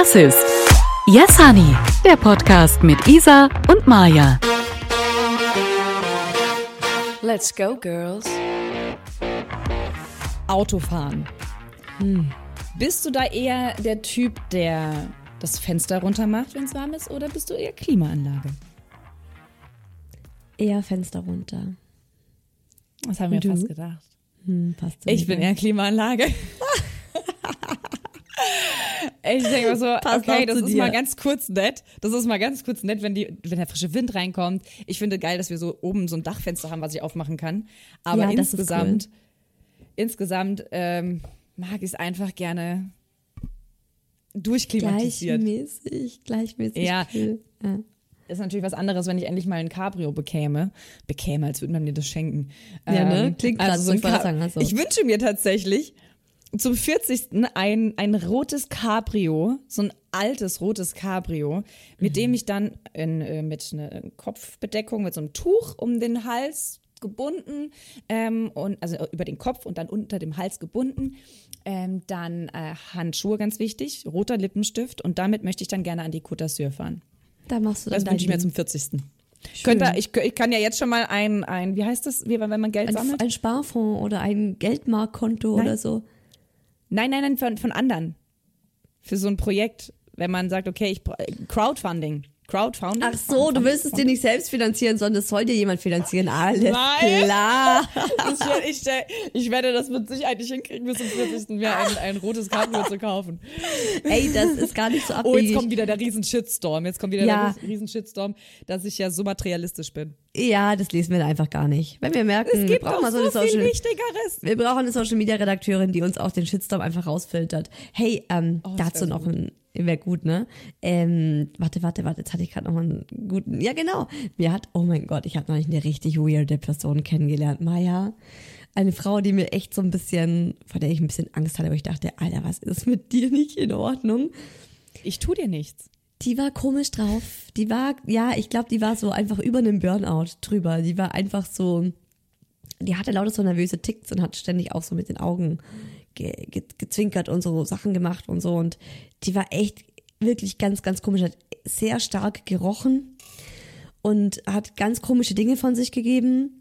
Das ist Yes Honey, der Podcast mit Isa und Maja. Let's go, girls. Autofahren. Hm. Bist du da eher der Typ, der das Fenster runter macht, wenn es warm ist, oder bist du eher Klimaanlage? Eher Fenster runter. Das haben wir fast gedacht. Hm, Ich bin eher Klimaanlage. ich denke mir so, Passt okay, das ist dir. mal ganz kurz nett. Das ist mal ganz kurz nett, wenn, die, wenn der frische Wind reinkommt. Ich finde geil, dass wir so oben so ein Dachfenster haben, was ich aufmachen kann. Aber Ja, das ist insgesamt, insgesamt ähm, mag ich es einfach gerne durchklimatisiert. Gleichmäßig, gleichmäßig. Ja. Cool. ja. ist natürlich was anderes, wenn ich endlich mal ein Cabrio bekäme. Bekäme, als würde man mir das schenken. Ja, ne? Klingt grad so, ein Ca- sagen, also. Ich wünsche mir tatsächlich zum 40. ein, ein rotes Cabrio, so ein altes rotes Cabrio, mit Mhm. dem ich dann in, äh, mit einer Kopfbedeckung, mit so einem Tuch um den Hals gebunden ähm, und also über den Kopf und dann unter dem Hals gebunden. Ähm, dann äh, Handschuhe, ganz wichtig, roter Lippenstift und damit möchte ich dann gerne an die Côte d'Azur fahren. Da machst du dann Das wünsche ich mir zum 40. Könnt ihr, ich, ich kann ja jetzt schon mal ein, ein wie heißt das, wie, wenn man Geld ein, sammelt? ein Sparfonds oder ein Geldmarktkonto Nein. oder so. Nein, nein, nein, von, von anderen. Für so ein Projekt, wenn man sagt, okay, ich Crowdfunding. Crowdfunding? Ach so, du willst es dir nicht selbst finanzieren, sondern es soll dir jemand finanzieren. Alles Nein. klar. Ich, ich, ich werde das mit Sicherheit nicht hinkriegen, bis zum 40. mir ein, ein rotes Cabrio zu kaufen. Ey, das ist gar nicht so Oh, jetzt abwegig. kommt wieder der riesen Shitstorm. Jetzt kommt wieder Ja. der riesen Shitstorm, dass ich ja so materialistisch bin. ja, das lesen wir einfach gar nicht. Wenn wir merken, Es wir gibt brauchen auch mal so, so eine Social. Wir brauchen eine Social Media Redakteurin, die uns auch den Shitstorm einfach rausfiltert. Hey, ähm, Oh, dazu noch so wäre gut, ne? Ähm, warte, warte, warte, jetzt hatte ich gerade noch mal einen guten. Ja, genau. Mir hat, oh mein Gott, ich habe neulich eine richtig weirde Person kennengelernt, Maya. Eine Frau, die mir echt so ein bisschen, vor der ich ein bisschen Angst hatte, wo ich dachte, Alter, was ist mit dir nicht in Ordnung? Ich tu dir nichts. Die war komisch drauf. Die war, ja, ich glaube, die war so einfach über einem Burnout drüber. Die war einfach so, die hatte lauter so nervöse Ticks und hat ständig auch so mit den Augen ge ge gezwinkert und so Sachen gemacht und so. Und die war echt wirklich ganz, ganz komisch. Hat sehr stark gerochen und hat ganz komische Dinge von sich gegeben.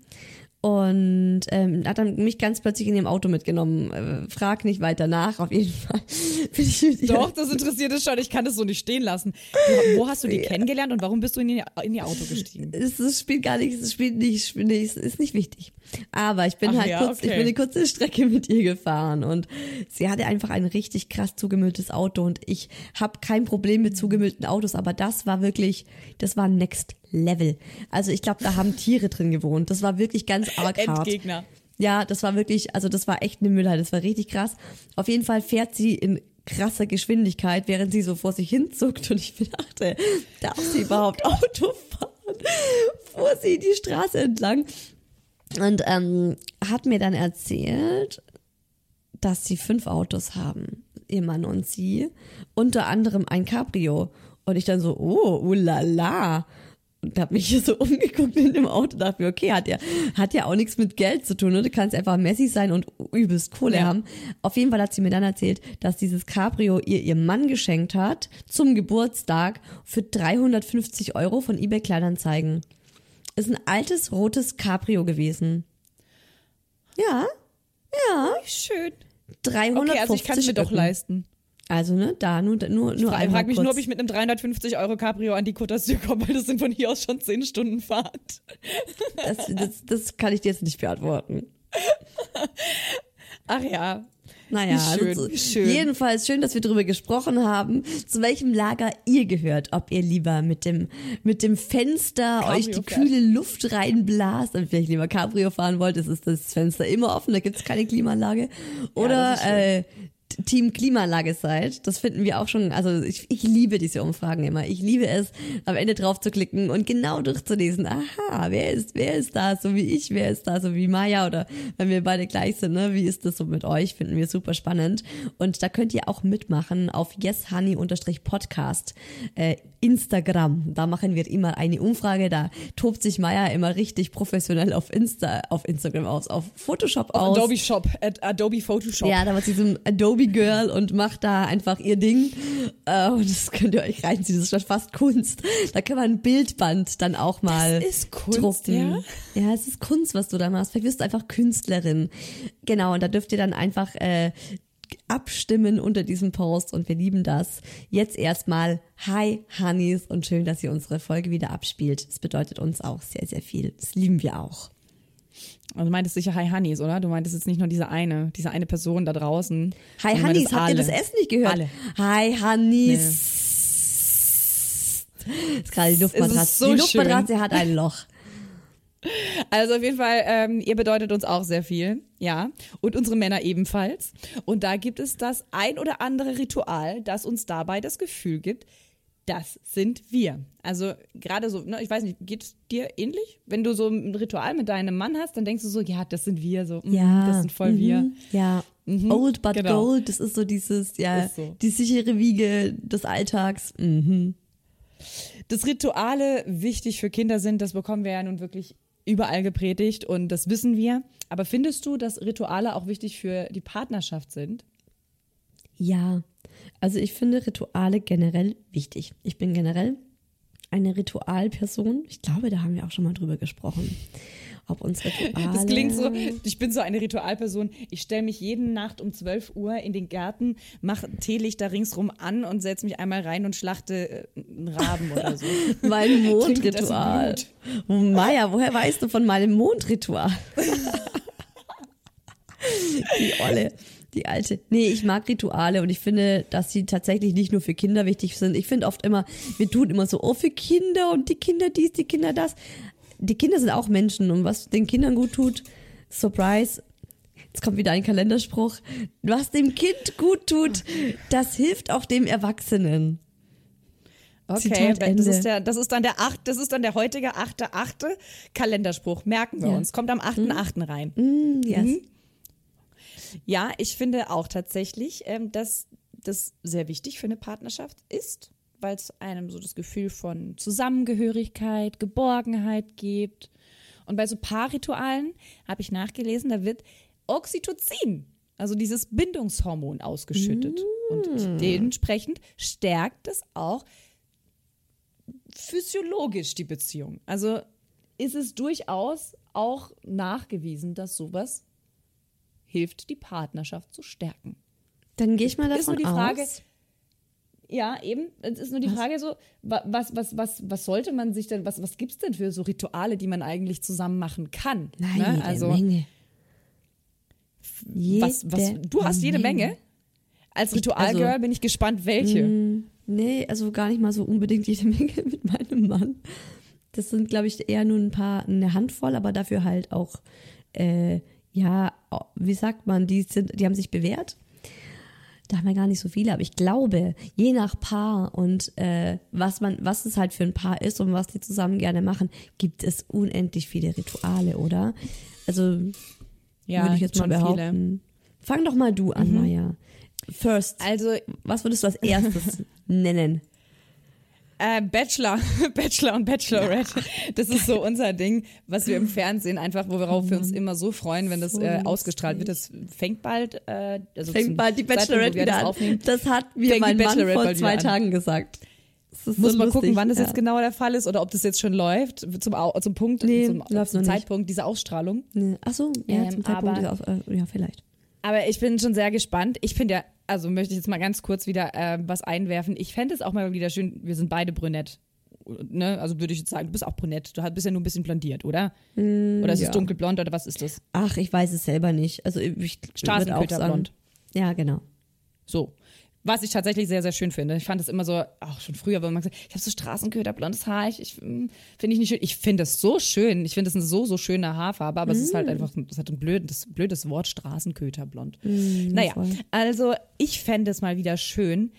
Und ähm, hat dann mich ganz plötzlich in ihrem Auto mitgenommen. Äh, frag nicht weiter nach, auf jeden Fall. Ich Doch, das interessiert es schon. Ich kann das so nicht stehen lassen. Du, wo hast du die kennengelernt und warum bist du in ihr, in ihr Auto gestiegen? es, es spielt gar nichts, es spielt nicht, spielt nicht, es ist nicht wichtig. Aber ich bin Ach halt ja, kurz, ich okay. bin eine kurze Strecke mit ihr gefahren und sie hatte einfach ein richtig krass zugemülltes Auto und ich habe kein Problem mit zugemüllten Autos, aber das war wirklich, das war Next Level. Also ich glaube, da haben Tiere drin gewohnt. Das war wirklich ganz arg hart. Endgegner. Ja, das war wirklich, also das war echt eine Müllhalde, das war richtig krass. Auf jeden Fall fährt sie in krasser Geschwindigkeit, während sie so vor sich hin zuckt und ich mir dachte, darf sie überhaupt Auto fahren? Fuhr sie die Straße entlang und ähm, hat mir dann erzählt, dass sie fünf Autos haben, ihr Mann und sie, unter anderem ein Cabrio. Und ich dann so, oh, ulala. Und hab mich hier so umgeguckt in dem Auto und dachte mir, okay, hat ja, hat ja auch nichts mit Geld zu tun. Ne? Du kannst einfach Messi sein und übelst Kohle Ja. haben. Auf jeden Fall hat sie mir dann erzählt, dass dieses Cabrio ihr ihr Mann geschenkt hat zum Geburtstag für 350 Euro von eBay Kleinanzeigen. Ist ein altes rotes Cabrio gewesen. Ja, ja, Schön. 350 Okay, also ich kann es mir doch leisten. Also ne, da nur nur nur Ich frage einmal frag mich kurz. nur, ob ich mit einem 350 Euro Cabrio an die Côte d'Azur komme, weil das sind von hier aus schon 10 Stunden Fahrt. das, das, das kann ich dir jetzt nicht beantworten. Ach ja. Naja, schön, also, schön. jedenfalls schön, dass wir darüber gesprochen haben, zu welchem Lager ihr gehört. Ob ihr lieber mit dem, mit dem Fenster Cabrio euch die fährt. kühle Luft reinblast und vielleicht lieber Cabrio fahren wollt, ist das Fenster immer offen, da gibt's keine Klimaanlage. Oder schön. äh, Team Klimaanlage seid. Das finden wir auch schon, also ich, ich liebe diese Umfragen immer. Ich liebe es, am Ende drauf zu klicken und genau durchzulesen. Aha, wer ist, wer ist da so wie ich, wer ist da so wie Maya oder wenn wir beide gleich sind, ne? Wie ist das so mit euch? Finden wir super spannend. Und da könnt ihr auch mitmachen auf yeshoney-podcast äh, Instagram. Da machen wir immer eine Umfrage. Da tobt sich Maya immer richtig professionell auf Insta, auf Instagram aus, auf Photoshop aus. Adobe Shop, Ad- Adobe Photoshop. Ja, da war sie so ein Adobe Girl und macht da einfach ihr Ding. Äh, und das könnt ihr euch reinziehen. Das ist schon fast Kunst. Da kann man ein Bildband dann auch mal Das ist Kunst, drucken. ja? Ja, es ist Kunst, was du da machst. Vielleicht wirst du einfach Künstlerin. Genau, und da dürft ihr dann einfach äh, abstimmen unter diesem Post und wir lieben das. Jetzt erstmal Hi Honeys und schön, dass ihr unsere Folge wieder abspielt. Das bedeutet uns auch sehr, sehr viel. Das lieben wir auch. Also du meintest sicher Hi Honeys, oder? Du meintest jetzt nicht nur diese eine, diese eine Person da draußen. Hi meintest habt ihr das Essen nicht gehört? Alle. Hi Honeys. Ist gerade die Luftmatratze. so die Luftmatratze hat ein Loch. Also auf jeden Fall, ähm, ihr bedeutet uns auch sehr viel, ja. Und unsere Männer ebenfalls. Und da gibt es das ein oder andere Ritual, das uns dabei das Gefühl gibt, das sind wir. Also gerade so, ne, ich weiß nicht, geht es dir ähnlich? Wenn du so ein Ritual mit deinem Mann hast, dann denkst du so, ja, das sind wir, so, mm, Ja. das sind voll mhm, wir. Ja. Old but genau. gold, das ist so dieses, ja, so. die sichere Wiege des Alltags. Mhm. Dass Rituale wichtig für Kinder sind, das bekommen wir ja nun wirklich überall gepredigt und das wissen wir. Aber findest du, dass Rituale auch wichtig für die Partnerschaft sind? Ja, also ich finde Rituale generell wichtig. Ich bin generell eine Ritualperson. Ich glaube, da haben wir auch schon mal drüber gesprochen. Ob uns Rituale. Das klingt so, ich bin so eine Ritualperson. Ich stelle mich jede Nacht um 12 Uhr in den Garten, mache Teelichter ringsrum an und setze mich einmal rein und schlachte äh, einen Raben oder so. Mein Mondritual. Oh, Maja, woher weißt du von meinem Mondritual? die Olle, die alte. Nee, ich mag Rituale und ich finde, dass sie tatsächlich nicht nur für Kinder wichtig sind. Ich finde oft immer, wir tun immer so, oh, für Kinder und die Kinder dies, die Kinder das. Die Kinder sind auch Menschen und was den Kindern gut tut, Surprise, Jetzt kommt wieder ein Kalenderspruch. Was dem Kind gut tut, das hilft auch dem Erwachsenen. Okay, das ist, der, das ist dann der acht, das ist dann der heutige achte, achte Kalenderspruch. Merken wir Ja. uns. Kommt am 8.8. rein. Mm, yes. Ja, ich finde auch tatsächlich, ähm, dass das sehr wichtig für eine Partnerschaft ist, weil es einem so das Gefühl von Zusammengehörigkeit, Geborgenheit gibt. Und bei so Paarritualen habe ich nachgelesen, da wird Oxytocin, also dieses Bindungshormon, ausgeschüttet. Und dementsprechend stärkt es auch physiologisch die Beziehung. Also ist es durchaus auch nachgewiesen, dass sowas hilft, die Partnerschaft zu stärken. Dann gehe ich mal davon Ist nur die Frage, aus. Ja, eben, es ist nur die Frage so, wa- was, was, was, was sollte man sich denn, was, was gibt's denn für so Rituale, die man eigentlich zusammen machen kann? Nein, ne? jede Also, Menge. was, was, du hast jede Menge. Als Ritualgirl Also- bin ich gespannt, welche. Nee, also gar nicht mal so unbedingt jede Menge mit meinem Mann. Das sind, glaube ich, eher nur ein paar, eine Handvoll, aber dafür halt auch, äh, ja, wie sagt man, die sind, die haben sich bewährt. Da haben wir gar nicht so viele, aber ich glaube, je nach Paar und äh, was man, was es halt für ein Paar ist und was die zusammen gerne machen, gibt es unendlich viele Rituale, oder? Also Ja, würde ich jetzt mal schon viele. behaupten. Fang doch mal du an, Maja. First, Also was würdest du als erstes nennen? Äh, Bachelor, Bachelor und Bachelorette. Das ist so unser Ding, was wir im Fernsehen einfach, worauf wir uns immer so freuen, wenn das äh, ausgestrahlt wird. Das fängt bald, äh, also Fängt bald die Zeitpunkt, Bachelorette wir wieder das an. aufnehmen. Das hat mir Fängt mein Mann Bachelorette vor zwei an. Tagen gesagt. Muss so mal lustig, gucken, wann das ja. jetzt genau der Fall ist oder ob das jetzt schon läuft zum, zum Punkt, Nee, zum, zum noch nicht. Zeitpunkt dieser Ausstrahlung. Nee. Ach so, ja, Ähm, zum Zeitpunkt ist auch, äh, ja, vielleicht. Aber ich bin schon sehr gespannt. Ich finde ja, also möchte ich jetzt mal ganz kurz wieder äh, was einwerfen. Ich fände es auch mal wieder schön, wir sind beide brünett. Ne? Also würde ich jetzt sagen, du bist auch brünett. Du bist ja nur ein bisschen blondiert, oder? oder ist ja. es dunkelblond oder was ist das? Ach, ich weiß es selber nicht. Also ich ich würd auch sagen. Ja, genau. So. Was ich tatsächlich sehr, sehr schön finde. Ich fand es immer so, auch schon früher, wenn man gesagt ich habe so Straßenköterblondes Haar, ich, ich mm, finde ich nicht schön. Ich finde es so schön. Ich finde es eine so, so schöne Haarfarbe, aber es ist halt einfach, es hat ein blödes, blödes Wort, Straßenköterblond. naja, voll. also ich fände es mal wieder schön.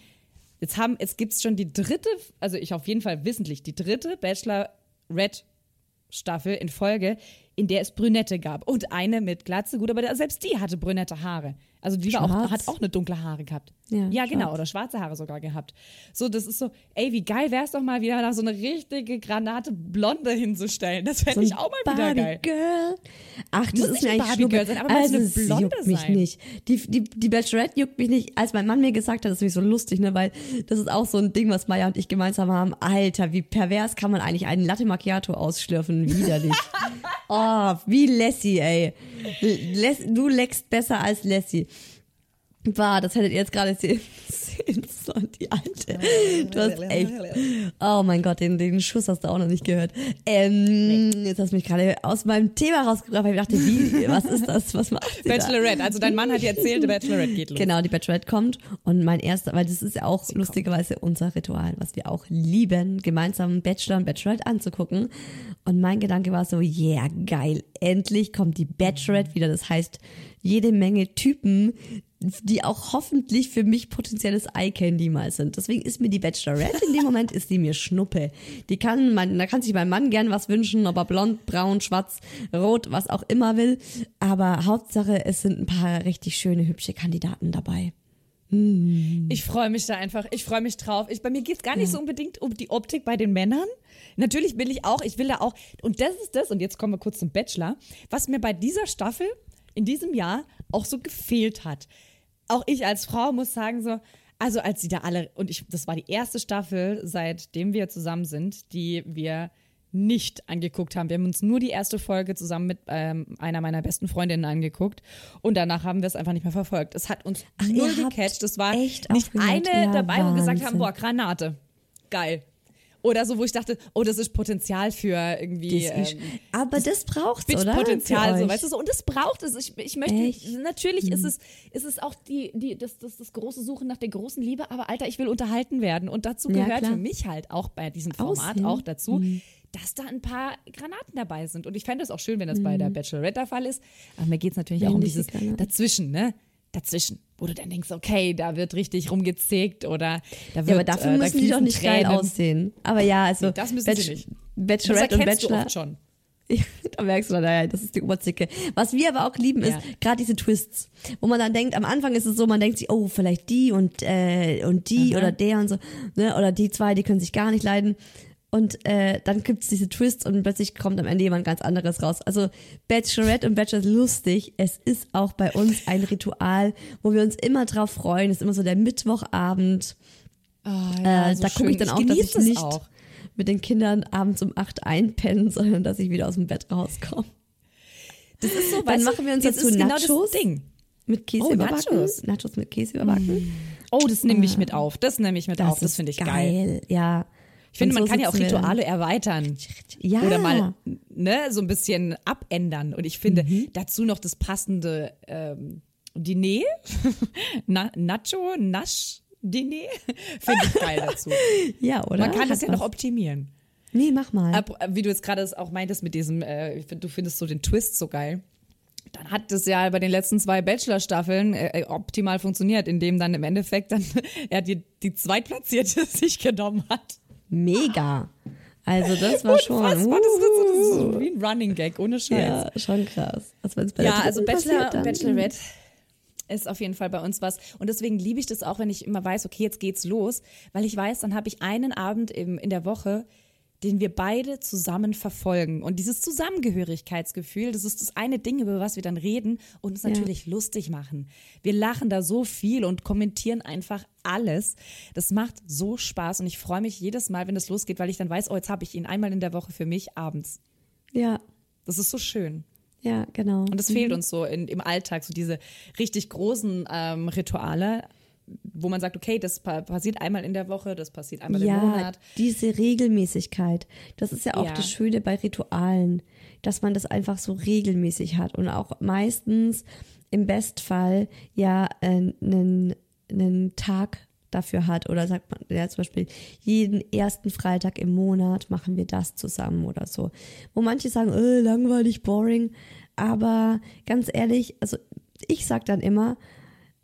Jetzt haben, jetzt gibt es schon die dritte, also ich auf jeden Fall wissentlich, die dritte Bachelor Red Staffel in Folge, in der es Brünette gab. Und eine mit Glatze, gut, aber selbst die hatte brünette Haare. Also die war auch, hat auch eine dunkle Haare gehabt. Ja, ja genau, oder schwarze Haare sogar gehabt. So, das ist so, ey, wie geil wär's doch mal wieder nach so eine richtige Granate Blonde hinzustellen. Das fände ich auch mal wieder geil. Girl. Ach, das Muss ist nicht mir ein eigentlich Barbie Girl sein, aber muss also, eine es Blonde juckt mich sein. nicht. Die, die, die Bachelorette juckt mich nicht. Als mein Mann mir gesagt hat, das ist mich so lustig, ne, weil das ist auch so ein Ding, was Maya und ich gemeinsam haben. Alter, wie pervers kann man eigentlich einen Latte Macchiato ausschlürfen? Widerlich. oh, wie Lassie, ey. Les, du leckst besser als Lassie. Bah, das hättet ihr jetzt gerade sehen, sehen sollen, die alte. Du hast echt, oh mein Gott, den, den Schuss hast du auch noch nicht gehört. Ähm, Jetzt hast du mich gerade aus meinem Thema rausgebracht, weil ich dachte, wie, was ist das, was macht sie da? Bachelorette, also dein Mann hat dir erzählt, die Bachelorette geht los. Genau, die Bachelorette kommt und mein erster, weil das ist ja auch lustigerweise unser Ritual, was wir auch lieben, gemeinsam Bachelor und Bachelorette anzugucken. Und mein Gedanke war so, yeah, geil, endlich kommt die Bachelorette wieder. Das heißt, jede Menge Typen, die auch hoffentlich für mich potenzielles Eye-Candy mal sind. Deswegen ist mir die Bachelorette in dem Moment ist die mir Schnuppe. Die kann mein, da kann sich mein Mann gern was wünschen, ob er blond, braun, schwarz, rot, was auch immer will. Aber Hauptsache, es sind ein paar richtig schöne, hübsche Kandidaten dabei. Ich freue mich da einfach. Ich freue mich drauf. Ich, bei mir geht es gar nicht so unbedingt um die Optik bei den Männern. Natürlich will ich auch, ich will da auch, und das ist das, und jetzt kommen wir kurz zum Bachelor, was mir bei dieser Staffel in diesem Jahr auch so gefehlt hat. Auch ich als Frau muss sagen, so, also als sie da alle, und ich, das war die erste Staffel, seitdem wir zusammen sind, die wir nicht angeguckt haben. Wir haben uns nur die erste Folge zusammen mit ähm, einer meiner besten Freundinnen angeguckt und danach haben wir es einfach nicht mehr verfolgt. Es hat uns Ach, null gecatcht. Es war echt nicht eine Ja, dabei, wo wir gesagt haben, boah, Granate. Geil. Oder so, wo ich dachte, oh, das ist Potenzial für irgendwie. Das Ähm, aber das braucht's, oder? Potenzial, so, weißt du, so. Und das braucht es. Ich, ich möchte, Echt? Mhm. natürlich ist es, ist es auch die, die, das, das, das große Suchen nach der großen Liebe, aber Alter, ich will unterhalten werden. Und dazu Ja, gehört klar. für mich halt auch bei diesem Format Aussehen. auch dazu, Mhm. dass da ein paar Granaten dabei sind. Und ich fände es auch schön, wenn das bei Mhm. der Bachelorette der Fall ist. Aber mir geht es natürlich auch um dieses Granaten. Dazwischen, ne? Dazwischen, wo du dann denkst, okay, da wird richtig rumgezickt oder da wird Ja, aber dafür äh, da müssen die doch nicht geil Tränen. aussehen. Aber ja, also das müssen sie nicht. Das Bachelorette und du Bachelor. oft schon. Ja, da merkst du dann, ja, das ist die Oberzicke. Was wir aber auch lieben, ist Ja. gerade diese Twists, wo man dann denkt, am Anfang ist es so, man denkt sich, oh, vielleicht die und äh, und die Aha. oder der und so, ne, oder die zwei, die können sich gar nicht leiden. Und äh, dann gibt's diese Twists und plötzlich kommt am Ende jemand ganz anderes raus. Also Bachelorette und Bachelor ist lustig. Es ist auch bei uns ein Ritual, wo wir uns immer drauf freuen. Es ist immer so der Mittwochabend. Äh, ja, so da gucke ich dann auch, dass genieß ich das nicht auch. mit den Kindern abends um acht einpenne, sondern dass ich wieder aus dem Bett rauskomme. Das ist so, Dann machen wir uns das dazu genau Nachos. das Ding. Mit Käse Oh, überbacken. Nachos. Nachos mit Käse überbacken. Oh, das nehme ich mit auf. Das nehme ich mit auf. Das finde ich geil. Ja. Ich finde, Und man so kann ja auch. Rituale erweitern. Ja. Oder mal ne, so ein bisschen abändern. Und ich finde Mhm. dazu noch das passende ähm, Diner, Na, Nacho, Nasch, Diner, finde ich geil dazu. Ja, oder? Man kann das ja noch optimieren. Nee, mach mal. Ab, wie du jetzt gerade auch meintest mit diesem, äh, du findest so den Twist so geil. Dann hat das ja bei den letzten zwei Bachelor-Staffeln äh, äh, optimal funktioniert, indem dann im Endeffekt dann er die, die Zweitplatzierte sich genommen hat. Mega. Also das war schon. Unfassbar, das ist, das ist so wie ein Running Gag, ohne Scheiß. ja, schon krass. Also Ja, also Bachelor Bachelorette ist auf jeden Fall bei uns was. Und deswegen liebe ich das auch, wenn ich immer weiß, okay, jetzt geht's los, weil ich weiß, dann habe ich einen Abend im, in der Woche, den wir beide zusammen verfolgen. Und dieses Zusammengehörigkeitsgefühl, das ist das eine Ding, über was wir dann reden und uns natürlich lustig machen. Wir lachen da so viel und kommentieren einfach alles. Das macht so Spaß und ich freue mich jedes Mal, wenn das losgeht, weil ich dann weiß, oh, jetzt habe ich ihn einmal in der Woche für mich abends. Ja, Das ist so schön. ja, genau. Und das Mhm. fehlt uns so in, im Alltag, so diese richtig großen ähm, Rituale, wo man sagt, okay, das pa passiert einmal in der Woche, das passiert einmal im ja, Monat. diese Regelmäßigkeit. Das ist ja auch Ja. das Schöne bei Ritualen, dass man das einfach so regelmäßig hat und auch meistens im Bestfall ja äh, einen, einen Tag dafür hat oder sagt man ja zum Beispiel jeden ersten Freitag im Monat machen wir das zusammen oder so. Wo manche sagen, äh, langweilig, boring, aber ganz ehrlich, also ich sag dann immer,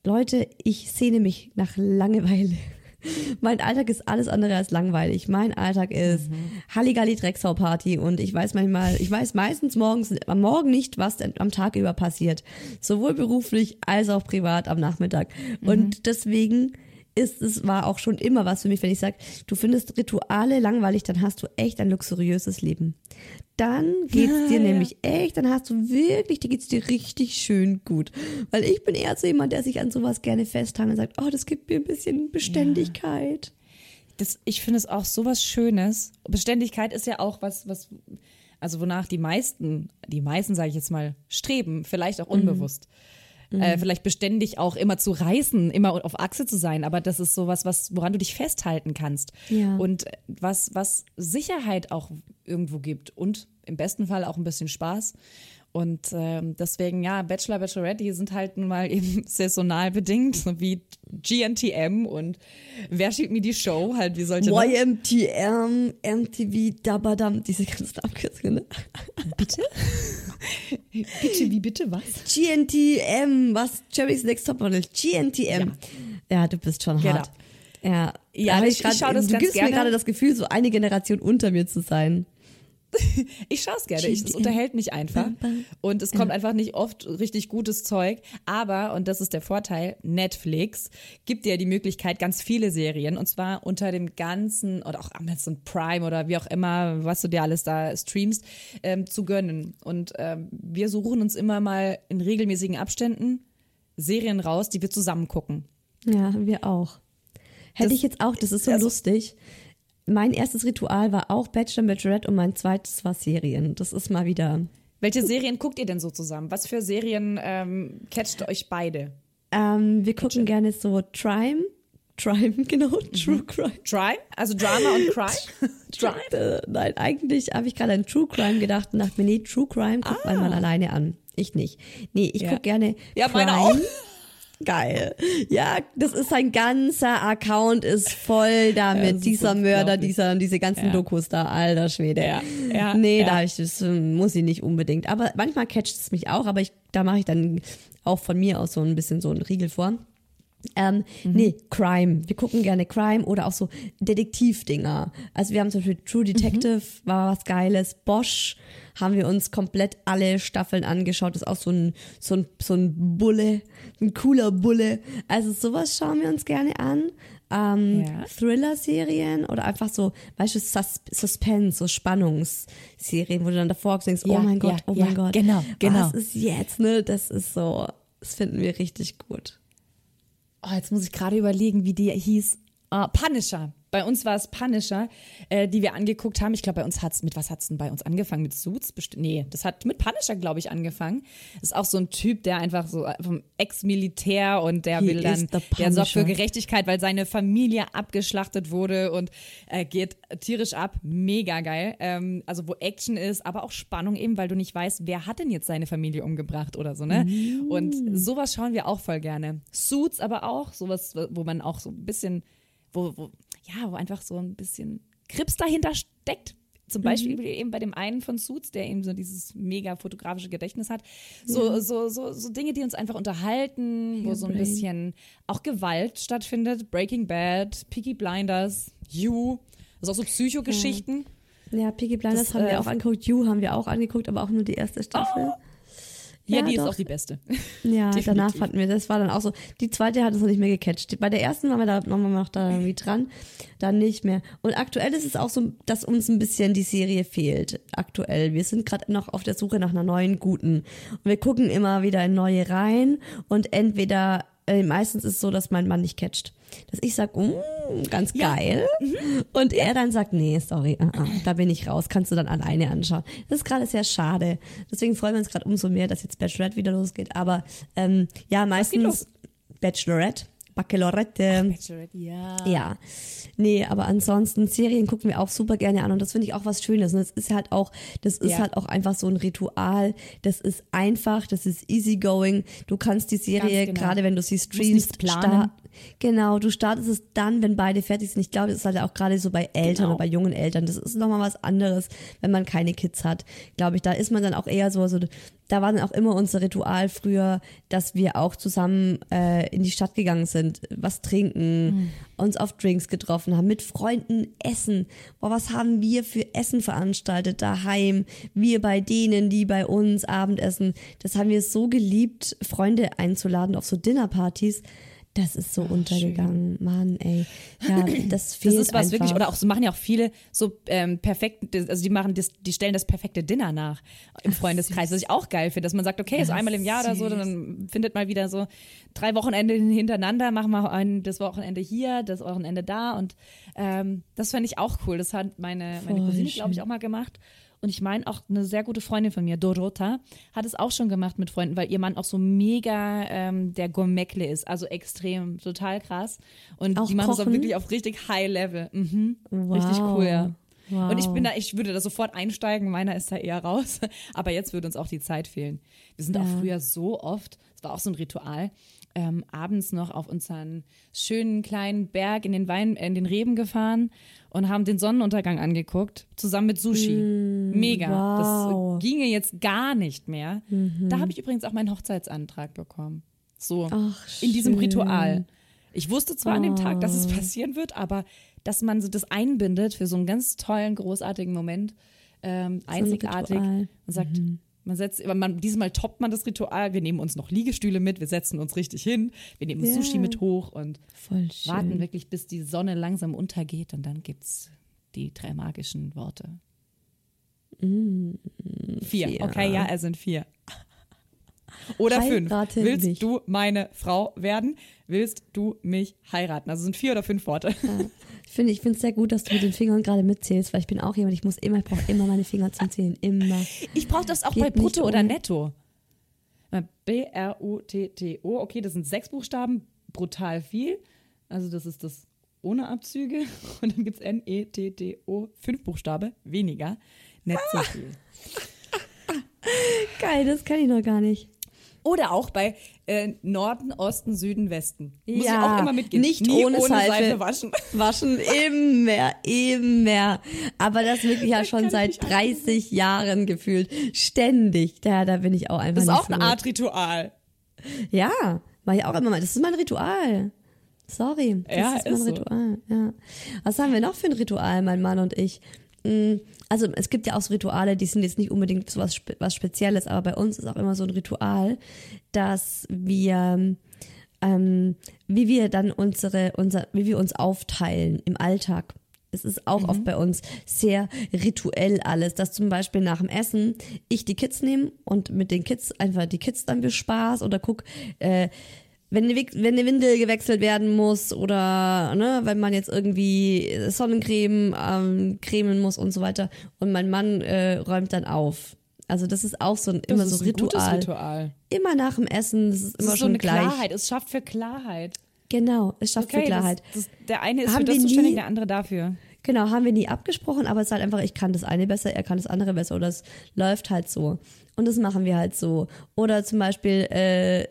Leute, ich sehne mich nach Langeweile. mein Alltag ist alles andere als langweilig. Mein Alltag ist Mhm. Halligalli Drecksau-Party und ich weiß manchmal, ich weiß meistens morgens, am Morgen nicht, was am Tag über passiert. Sowohl beruflich als auch privat am Nachmittag. Mhm. Und deswegen ist es war auch schon immer was für mich, wenn ich sage, du findest Rituale langweilig, dann hast du echt ein luxuriöses Leben. Dann geht's dir nämlich echt, dann hast du wirklich, dir geht's dir richtig schön gut. Weil ich bin eher so jemand, der sich an sowas gerne festhält und sagt, oh, das gibt mir ein bisschen Beständigkeit. das, ich finde es auch sowas Schönes. Beständigkeit ist ja auch was, was, also wonach die meisten, die meisten sage ich jetzt mal, streben, vielleicht auch unbewusst. Äh, vielleicht beständig auch immer zu reißen, immer auf Achse zu sein, aber das ist sowas, was, woran du dich festhalten kannst. Ja. Und was, was Sicherheit auch irgendwo gibt und im besten Fall auch ein bisschen Spaß. Und ähm, deswegen, ja, Bachelor, Bachelorette, die sind halt nun mal eben saisonal bedingt, so wie GNTM und Wer schiebt mir die Show, halt wie solche. YMTM, MTV, Dabadam, diese ganzen Abkürzungen. Ne? Bitte? bitte, wie bitte, was? GNTM, was? Jerry's Next Topmodel, GNTM. Ja. du bist schon Genau. hart. Ja, Ja, ich- ich grad- schau das Du gibst gerne. mir gerade das Gefühl, so eine Generation unter mir zu sein. Ich schaue es gerne. Ich, es unterhält mich einfach. Und es kommt einfach nicht oft richtig gutes Zeug. Aber, und das ist der Vorteil, Netflix gibt dir die Möglichkeit, ganz viele Serien, und zwar unter dem ganzen, oder auch Amazon Prime oder wie auch immer, was du dir alles da streamst, ähm, zu gönnen. Und ähm, wir suchen uns immer mal in regelmäßigen Abständen Serien raus, die wir zusammen gucken. Ja, wir auch. Hätte Das- ich jetzt auch, das ist so also- lustig. Mein erstes Ritual war auch Bachelor Bachelorette und mein zweites war Serien. Das ist mal wieder. Welche Serien guckt ihr denn so zusammen? Was für Serien ähm, catcht euch beide? Ähm, wir gucken gerne so Trime. Trime, genau, True Crime. Crime? Also Drama und Crime? Crime? Äh, nein, eigentlich habe ich gerade an True Crime gedacht und dachte mir, nee, True Crime guckt man mal alleine an. Ich nicht. Nee, ich Ja. guck gerne Ja, Crime. meine auch. Geil. Ja, das ist sein ganzer Account ist voll damit. Ist dieser Mörder, dieser, diese ganzen Ja. Dokus da, alter Schwede. Ja, ja, nee, ja. da ich, das ähm, muss ich nicht unbedingt. Aber manchmal catcht es mich auch, aber ich, da mache ich dann auch von mir aus so ein bisschen so einen Riegel vor. Ähm, Mhm. Nee, Crime. Wir gucken gerne Crime oder auch so Detektivdinger. Also wir haben zum Beispiel True Detective, Mhm. war was Geiles. Bosch haben wir uns komplett alle Staffeln angeschaut. Das ist auch so ein, so ein, so ein Bulle, ein cooler Bulle. Also sowas schauen wir uns gerne an. Ähm, Ja. Thriller-Serien oder einfach so, weißt du, Sus Suspense, so Spannungsserien, wo du dann davor denkst, Ja, oh mein Gott, ja, oh mein Gott. genau, genau. Was ist jetzt, ne? Das ist so, das finden wir richtig gut. Oh, jetzt muss ich gerade überlegen, wie die hieß. Ah, Punisher. Bei uns war es Punisher, äh, die wir angeguckt haben. Ich glaube, bei uns hat's mit was hat's denn bei uns angefangen? Mit Suits? Besti nee, das hat mit Punisher, glaube ich, angefangen. Ist auch so ein Typ, der einfach so vom Ex-Militär und der He will dann, der sorgt für. Gerechtigkeit, weil seine Familie abgeschlachtet wurde und äh, geht tierisch ab. Mega geil. Ähm, also wo Action ist, aber auch Spannung eben, weil du nicht weißt, wer hat denn jetzt seine Familie umgebracht oder so, ne? Und sowas schauen wir auch voll gerne. Suits aber auch, sowas, wo man auch so ein bisschen, wo, wo ja, wo einfach so ein bisschen Krips dahinter steckt. Zum Beispiel eben bei dem einen von Suits, der eben so dieses mega fotografische Gedächtnis hat. So, so, so, so Dinge, die uns einfach unterhalten, wo so ein Brain. bisschen auch Gewalt stattfindet. Breaking Bad, Peaky Blinders, You, also auch so Psychogeschichten. Ja, Piggy Blinders Das, haben äh, wir auch angeguckt, You haben wir auch angeguckt, aber auch nur die erste Staffel. Ja, Ja, die doch. ist auch die beste. Ja, Definitiv. danach fanden wir, das war dann auch so, die zweite hat uns noch nicht mehr gecatcht. Bei der ersten waren wir da nochmal noch da irgendwie dran, dann nicht mehr. Und aktuell ist es auch so, dass uns ein bisschen die Serie fehlt. Aktuell. Wir sind gerade noch auf der Suche nach einer neuen guten. Und wir gucken immer wieder in neue rein und entweder, äh, meistens ist es so, dass mein Mann nicht catcht. Dass ich sag, mm, ganz geil. Und er dann sagt, nee, sorry, uh -uh, da bin ich raus, kannst du dann alleine anschauen. Das ist gerade sehr schade. Deswegen freuen wir uns gerade umso mehr, dass jetzt Bachelorette wieder losgeht. Aber ähm, ja, meistens Bachelorette, Bachelorette. Bachelorette, ja. Ja, nee, aber ansonsten Serien gucken wir auch super gerne an und das finde ich auch was Schönes. Und das ist halt auch, das ist Ja. halt auch einfach so ein Ritual. Das ist einfach, das ist easygoing. Du kannst die Serie genau. gerade, wenn du sie streamst, planen. Genau, du startest es dann, wenn beide fertig sind. Ich glaube, das ist halt auch gerade so bei Eltern Genau. oder bei jungen Eltern. Das ist nochmal was anderes, wenn man keine Kids hat. Glaube ich, da ist man dann auch eher so, so da war dann auch immer unser Ritual früher, dass wir auch zusammen äh, in die Stadt gegangen sind, was trinken, uns auf Drinks getroffen haben, mit Freunden essen. Boah, was haben wir für Essen veranstaltet daheim? Wir bei denen, die bei uns Abendessen. Das haben wir so geliebt, Freunde einzuladen auf so Dinnerpartys. Das ist so untergegangen. Mann, ey. Ja, das fehlt Das ist was einfach. wirklich, oder auch so machen ja auch viele so ähm, perfekt, also die machen das, die stellen das perfekte Dinner nach im Freundeskreis, was ich auch geil finde, dass man sagt, okay, so Ja, einmal im Jahr oder so, süß. dann findet mal wieder so drei Wochenende hintereinander, machen wir ein, das Wochenende hier, das Wochenende da und ähm, das fände ich auch cool. Das hat meine, meine Cousine, glaube ich, schön. auch mal gemacht. Und ich meine auch eine sehr gute Freundin von mir, Dorota, hat es auch schon gemacht mit Freunden, weil ihr Mann auch so mega ähm, der Gourmetle ist, also extrem, total krass. Und Auch die machen es auch wirklich auf richtig High Level. Mhm. Wow. Richtig cool, ja. Wow. Und ich bin da, ich würde da sofort einsteigen, meiner ist da eher raus. Aber jetzt würde uns auch die Zeit fehlen. Wir sind auch Ja. früher so oft, es war auch so ein Ritual, ähm, abends noch auf unseren schönen kleinen Berg in den Wein, äh, in den Reben gefahren und haben den Sonnenuntergang angeguckt, zusammen mit Sushi. Mega. Mm, wow. Mhm. Das ginge jetzt gar nicht mehr. Da habe ich übrigens auch meinen Hochzeitsantrag bekommen. So. Ach, in diesem. Ritual. Ich wusste zwar an dem Tag, dass Oh. es passieren wird, aber dass man so das einbindet für so einen ganz tollen, großartigen Moment, ähm, einzigartig Ritual. und sagt, Mhm. Man setzt, man, diesmal toppt man das Ritual, wir nehmen uns noch Liegestühle mit, wir setzen uns richtig hin, wir nehmen Ja. Sushi mit hoch und warten wirklich, bis die Sonne langsam untergeht und dann gibt's die drei magischen Worte. vier. Mm, vier. Okay, ja, es sind vier. Oder fünf. Heirate Willst mich. du meine Frau werden? Willst du mich heiraten? Also es sind vier oder fünf Worte. Ich finde ich finde es sehr gut, dass du mit den Fingern gerade mitzählst, weil ich bin auch jemand, ich muss immer, ich brauche immer meine Finger zum Zählen. Immer. Ich brauche das auch Geht bei Brutto oder ohne. Netto. B-R-U-T-T-O. Okay, das sind sechs Buchstaben, brutal viel. Also das ist das ohne Abzüge. Und dann gibt es N-E-T-T-O, fünf Buchstabe, weniger. Nicht so viel. Geil, das kann ich noch gar nicht. Oder auch bei äh, Norden, Osten, Süden, Westen. Muss ich Ja, auch immer mitgehen. nicht Nie ohne Seife. Seife waschen. Waschen immer, immer. Aber das wirklich ja schon seit ich nicht 30 Jahren gefühlt. Ständig. Da, da bin ich auch einfach Das ist auch eine. Art Ritual. Ja, mache ich auch immer mal. Das ist mein Ritual. Sorry, das Ja, ist mein ist so. Ritual. Ja. Was haben wir noch für ein Ritual, mein Mann und ich? Mm, Also es gibt ja auch so Rituale, die sind jetzt nicht unbedingt so was, was Spezielles, aber bei uns ist auch immer so ein Ritual, dass wir ähm, wie wir dann unsere, unser, wie wir uns aufteilen im Alltag. Es ist auch oft bei uns sehr rituell alles, dass zum Beispiel nach dem Essen ich die Kids nehme und mit den Kids einfach die Kids dann bespaß oder guck, äh, wenn eine, wenn eine Windel gewechselt werden muss oder ne, wenn man jetzt irgendwie Sonnencreme ähm, cremen muss und so weiter und mein Mann äh, räumt dann auf. Also das ist auch so ein, immer das so ist ein gutes Ritual. Ritual. Immer nach dem Essen, das ist Das immer ist so schon eine gleich. Klarheit. Es schafft für Klarheit. Genau, es schafft für Klarheit. Das, das, der eine ist Haben für das zuständig, nie- der andere dafür. Genau, haben wir nie abgesprochen, aber es ist halt einfach, ich kann das eine besser, er kann das andere besser oder es läuft halt so. Und das machen wir halt so. Oder zum Beispiel, äh,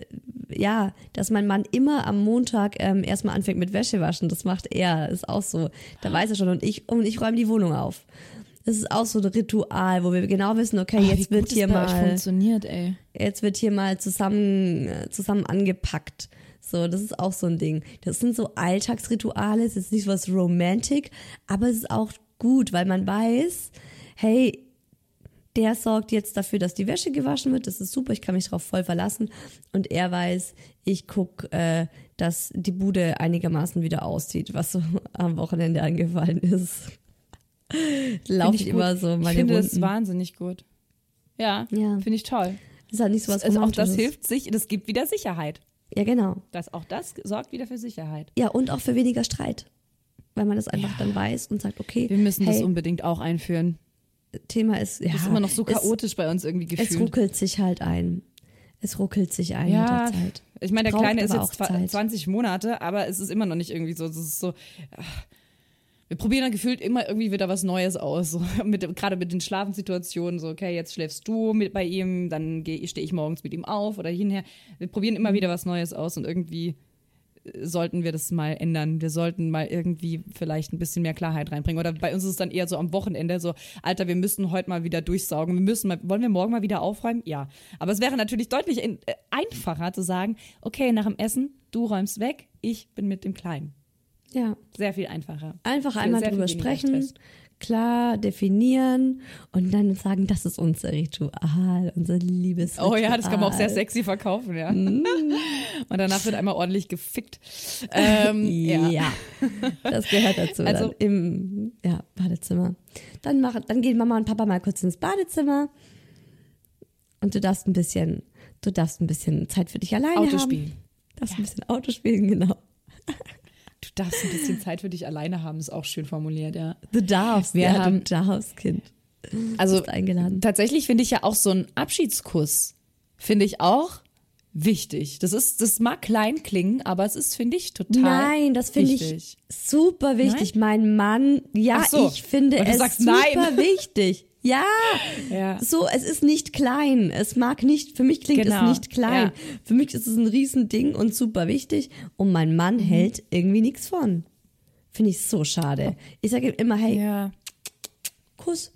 ja, dass mein Mann immer am Montag ähm, erstmal anfängt mit Wäsche waschen. Das macht er, ist auch so. Da weiß er schon. Und ich, und ich räume die Wohnung auf. Das ist auch so ein Ritual, wo wir genau wissen, okay, Ah, jetzt wird hier mal jetzt wird hier mal zusammen, äh, zusammen angepackt. So, das ist auch so ein Ding. Das sind so Alltagsrituale, es ist nicht so was romantic, aber es ist auch gut, weil man weiß, hey, der sorgt jetzt dafür, dass die Wäsche gewaschen wird, das ist super, ich kann mich darauf voll verlassen. Und er weiß, ich guck, äh, dass die Bude einigermaßen wieder aussieht, was so am Wochenende angefallen ist. Laufe ich, gut. immer so meine Ich finde das Runden. wahnsinnig gut. Ja, Ja. finde ich toll. Das ist halt nicht so was Also auch das hilft sich, das gibt wieder Sicherheit. Ja, genau. Das, auch das sorgt wieder für Sicherheit. Ja, und auch für weniger Streit. Weil man das einfach dann weiß und sagt, okay, Wir müssen hey, das unbedingt auch einführen. Thema ist, ja, ist immer noch so es, chaotisch bei uns irgendwie es gefühlt. ruckelt sich halt ein. Es ruckelt sich ein ja, mit der Zeit. ich meine, der Braucht Kleine ist jetzt auch zwa- Zeit. 20 Monate, aber es ist immer noch nicht irgendwie so. Es ist so. ach, Wir probieren dann gefühlt immer irgendwie wieder was Neues aus. So, mit, gerade mit den Schlafensituationen. So, okay, jetzt schläfst du mit bei ihm, dann stehe ich morgens mit ihm auf oder hinher. Wir probieren Mhm. immer wieder was Neues aus und irgendwie sollten wir das mal ändern. Wir sollten mal irgendwie vielleicht ein bisschen mehr Klarheit reinbringen. Oder bei uns ist es dann eher so am Wochenende so, Alter, wir müssen heute mal wieder durchsaugen. Wir müssen mal, wollen wir morgen mal wieder aufräumen? Ja. Aber es wäre natürlich deutlich in, äh, einfacher zu sagen, okay, nach dem Essen, du räumst weg, ich bin mit dem Kleinen. Ja. Sehr viel einfacher. Einfach einmal drüber sprechen, Stress. Klar definieren und dann sagen, das ist unser Ritual, unser liebes Oh ja, das kann man auch sehr sexy verkaufen, ja. Mm. Und danach wird einmal ordentlich gefickt. Ähm, ja. Ja. das gehört dazu. Also- im ja, Badezimmer. Dann, mach, dann gehen Mama und Papa mal kurz ins Badezimmer und du darfst ein bisschen, du darfst ein bisschen Zeit für dich alleine Auto haben. spielen. Darfst ein bisschen Auto spielen, genau. Du darfst ein bisschen Zeit für dich alleine haben, ist auch schön formuliert, ja. Du darfst, Wir ja, haben- du darfst, Kind. Also tatsächlich finde ich ja auch so einen Abschiedskuss, finde ich auch wichtig. Das ist, das mag klein klingen, aber es ist, finde ich, total Nein, das finde ich super wichtig. Mein Mann, ja, so. ich finde es sagst super nein. wichtig. Ja, Ja. so, es ist nicht klein. Es mag nicht, für mich klingt Genau, es nicht klein. ja. Für mich ist es ein Riesending und super wichtig. Und mein Mann Mhm. hält irgendwie nichts von. Finde ich so schade. Ich sage ihm immer, hey, Ja. Kuss.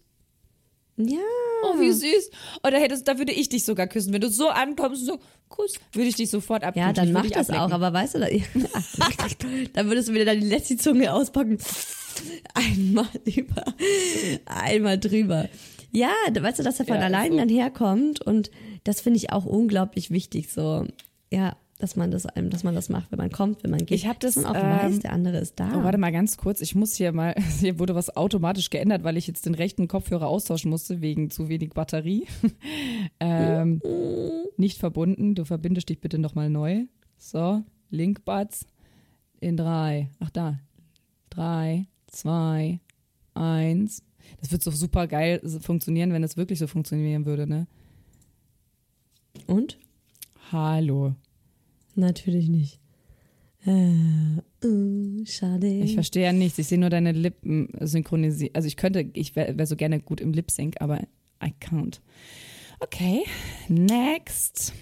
Ja. Oh, wie süß. Oder hättest, da würde ich dich sogar küssen. Wenn du so ankommst und so, Kuss, würde ich dich sofort abküssen. Ja, dann mach das auch, ablecken. aber weißt du, da, dann würdest du wieder deine letzte Zunge auspacken. Einmal über, einmal drüber. Ja, da- weißt du, dass er von Ja, allein so. dann herkommt und das finde ich auch unglaublich wichtig, so, ja, dass man das, dass man das macht, wenn man kommt, wenn man geht. Ich hab das, dass man auch ähm, weiß, der andere ist da. Oh, warte mal ganz kurz. Ich muss hier mal, hier wurde was automatisch geändert, weil ich jetzt den rechten Kopfhörer austauschen musste wegen zu wenig Batterie. ähm, nicht verbunden. Du verbindest dich bitte nochmal neu. So, Linkbuds in drei. Ach da. Drei, zwei, eins. Das wird so super geil funktionieren, wenn es wirklich so funktionieren würde, ne? Und? Hallo. Natürlich nicht. Äh, uh, schade. Ich verstehe ja nichts. Ich sehe nur deine Lippen synchronisieren. Also ich könnte, ich wäre wär so gerne gut im Lip Sync, aber I can't. Okay, next.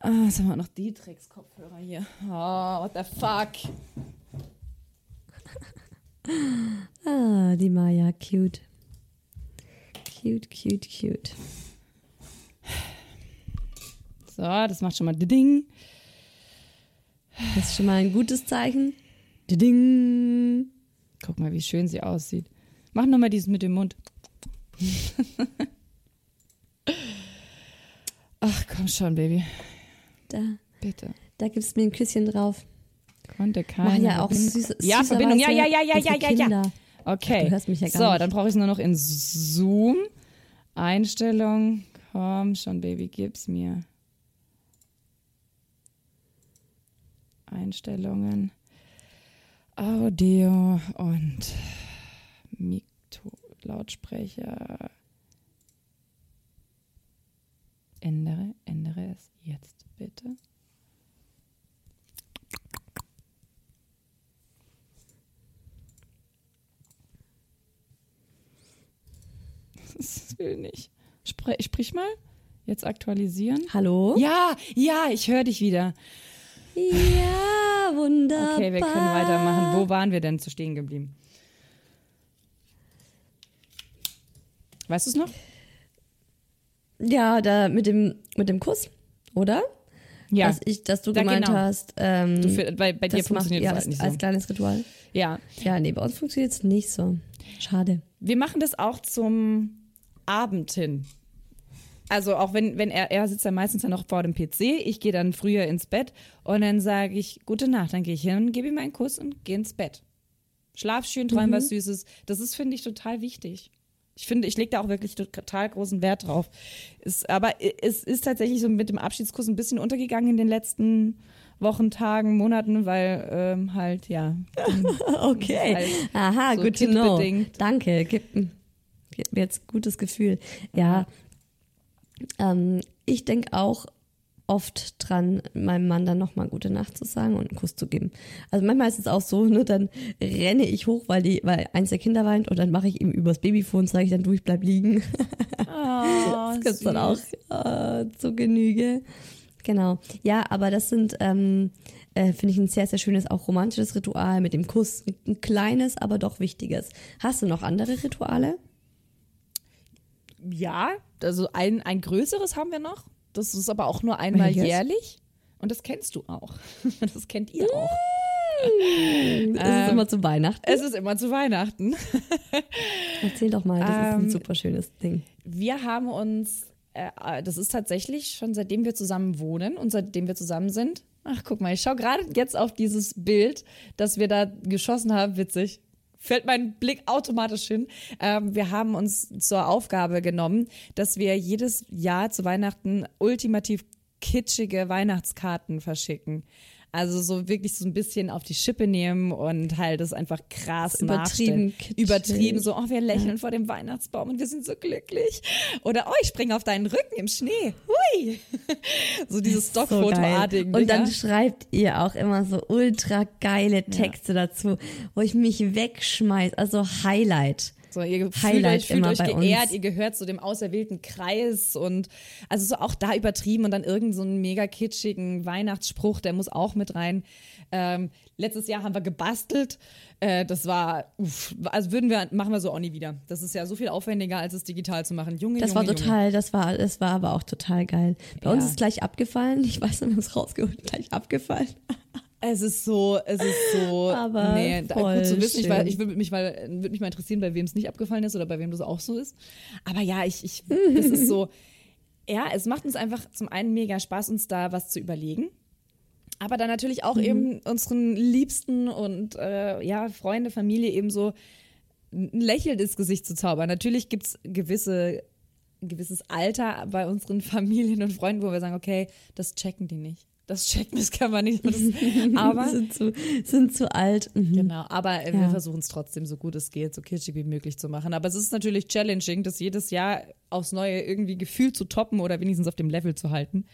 Ah, was haben wir noch? Die Drecks-Kopfhörer hier. Oh, what the fuck? Ah, die Maya, cute. Cute, cute, cute. So, das macht schon mal Ding. Das ist schon mal ein gutes Zeichen. Ding. Guck mal, wie schön sie aussieht. Mach nochmal dieses mit dem Mund. Ach, komm schon, Baby. Da, Bitte. da gibst du mir ein Küsschen drauf. Konnte keine. Machen ja auch süße, Ja, Verbindung. Ja, ja, ja, ja, ja, ja, ja. Okay. Du hörst mich ja gar so, nicht. dann brauche ich es nur noch in Zoom. Einstellung. Komm schon, Baby, gib's mir. Einstellungen. Audio und Mikro, Lautsprecher. Ändere, ändere es jetzt bitte. Das will nicht. Spre sprich mal. Jetzt aktualisieren. Hallo? Ja, ja, ich höre dich wieder. Ja, wunderbar. Okay, wir können weitermachen. Wo waren wir denn zu stehen geblieben? Weißt du es noch? Ja, da mit dem, mit dem Kuss, oder? Ja. Dass, ich, dass du Da gemeint genau. hast, ähm, Du, für, bei, bei dir macht funktioniert ihr das als, halt nicht als so. kleines Ritual. Ja. Ja, nee, bei uns funktioniert es nicht so. Schade. Wir machen das auch zum Abend hin. Also auch wenn, wenn er, er sitzt dann meistens ja noch vor dem PC, ich gehe dann früher ins Bett und dann sage ich, gute Nacht, dann gehe ich hin, gebe ihm einen Kuss und gehe ins Bett. Schlaf schön, träum was Süßes. Das ist, finde ich, total wichtig. Ich finde, ich lege da auch wirklich total großen Wert drauf. Ist, aber es ist tatsächlich so mit dem Abschiedskuss ein bisschen untergegangen in den letzten Wochen, Tagen, Monaten, weil ähm, halt, ja. Okay. halt Aha, so good to know. Danke. Gib, gib mir jetzt gutes Gefühl. Ja. Ähm, ich denke auch oft dran, meinem Mann dann nochmal gute Nacht zu sagen und einen Kuss zu geben. Also manchmal ist es auch so, ne, dann renne ich hoch, weil die, weil eins der Kinder weint und dann mache ich ihm übers Babyphone, sage ich dann, du, ich bleib liegen. Oh, Das gibt's dann auch äh, zu Genüge. Genau. Ja, aber das sind, ähm, äh, finde ich, ein sehr, sehr schönes, auch romantisches Ritual mit dem Kuss. Ein kleines, aber doch wichtiges. Hast du noch andere Rituale? Ja, also ein, ein größeres haben wir noch. Das ist aber auch nur einmal Welches? jährlich. Und das kennst du auch. Das kennt ihr auch. Es ist immer zu Weihnachten. Es ist immer zu Weihnachten. Erzähl doch mal, das ist ein Ähm, super schönes Ding. Wir haben uns, äh, das ist tatsächlich schon seitdem wir zusammen wohnen und seitdem wir zusammen sind. Ach, guck mal, ich schaue gerade jetzt auf dieses Bild, das wir da geschossen haben. Witzig. Fällt mein Blick automatisch hin. Ähm, wir haben uns zur Aufgabe genommen, dass wir jedes Jahr zu Weihnachten ultimativ kitschige Weihnachtskarten verschicken. Also so wirklich so ein bisschen auf die Schippe nehmen und halt das einfach krass Übertrieben. Übertrieben, so, oh, wir lächeln vor dem Weihnachtsbaum und wir sind so glücklich. Oder, oh, ich springe auf deinen Rücken im Schnee. Hui. So dieses So Stockfotoartigen. geil. Und dann schreibt ihr auch immer so ultra geile Texte dazu, wo ich mich wegschmeiß. Also Highlight. So, ihr fühlt Highlight euch, fühlt euch geehrt, uns. ihr gehört zu dem auserwählten Kreis und also so auch da übertrieben und dann irgend so einen mega kitschigen Weihnachtsspruch, der muss auch mit rein. Ähm, letztes Jahr haben wir gebastelt. Äh, das war, uff, also würden wir, machen wir so auch nie wieder. Das ist ja so viel aufwendiger, als es digital zu machen. Junge, Das Junge, war Junge. total, das war, das war aber auch total geil. Bei uns Ja. ist gleich abgefallen. Ich weiß nicht, wir haben es rausgeholt, gleich abgefallen. Es ist so, es ist so, Aber nee, gut zu wissen. Ich, schön. weil, ich würde mich, mal, würde mich mal interessieren, bei wem es nicht abgefallen ist oder bei wem das auch so ist. Aber ja, ich, ich, es ist so, ja, es macht uns einfach zum einen mega Spaß, uns da was zu überlegen. Aber dann natürlich auch eben unseren Liebsten und äh, ja, Freunde, Familie eben so ein Lächeln ins Gesicht zu zaubern. Natürlich gibt's gewisse, ein gewisses Alter bei unseren Familien und Freunden, wo wir sagen, okay, das checken die nicht. Das checken, das kann man nicht. Das, aber sind zu, sind zu alt. Mhm. Genau, aber äh, wir Ja. versuchen es trotzdem so gut es geht, so kitschig wie möglich zu machen. Aber es ist natürlich challenging, das jedes Jahr aufs Neue irgendwie gefühlt zu toppen oder wenigstens auf dem Level zu halten.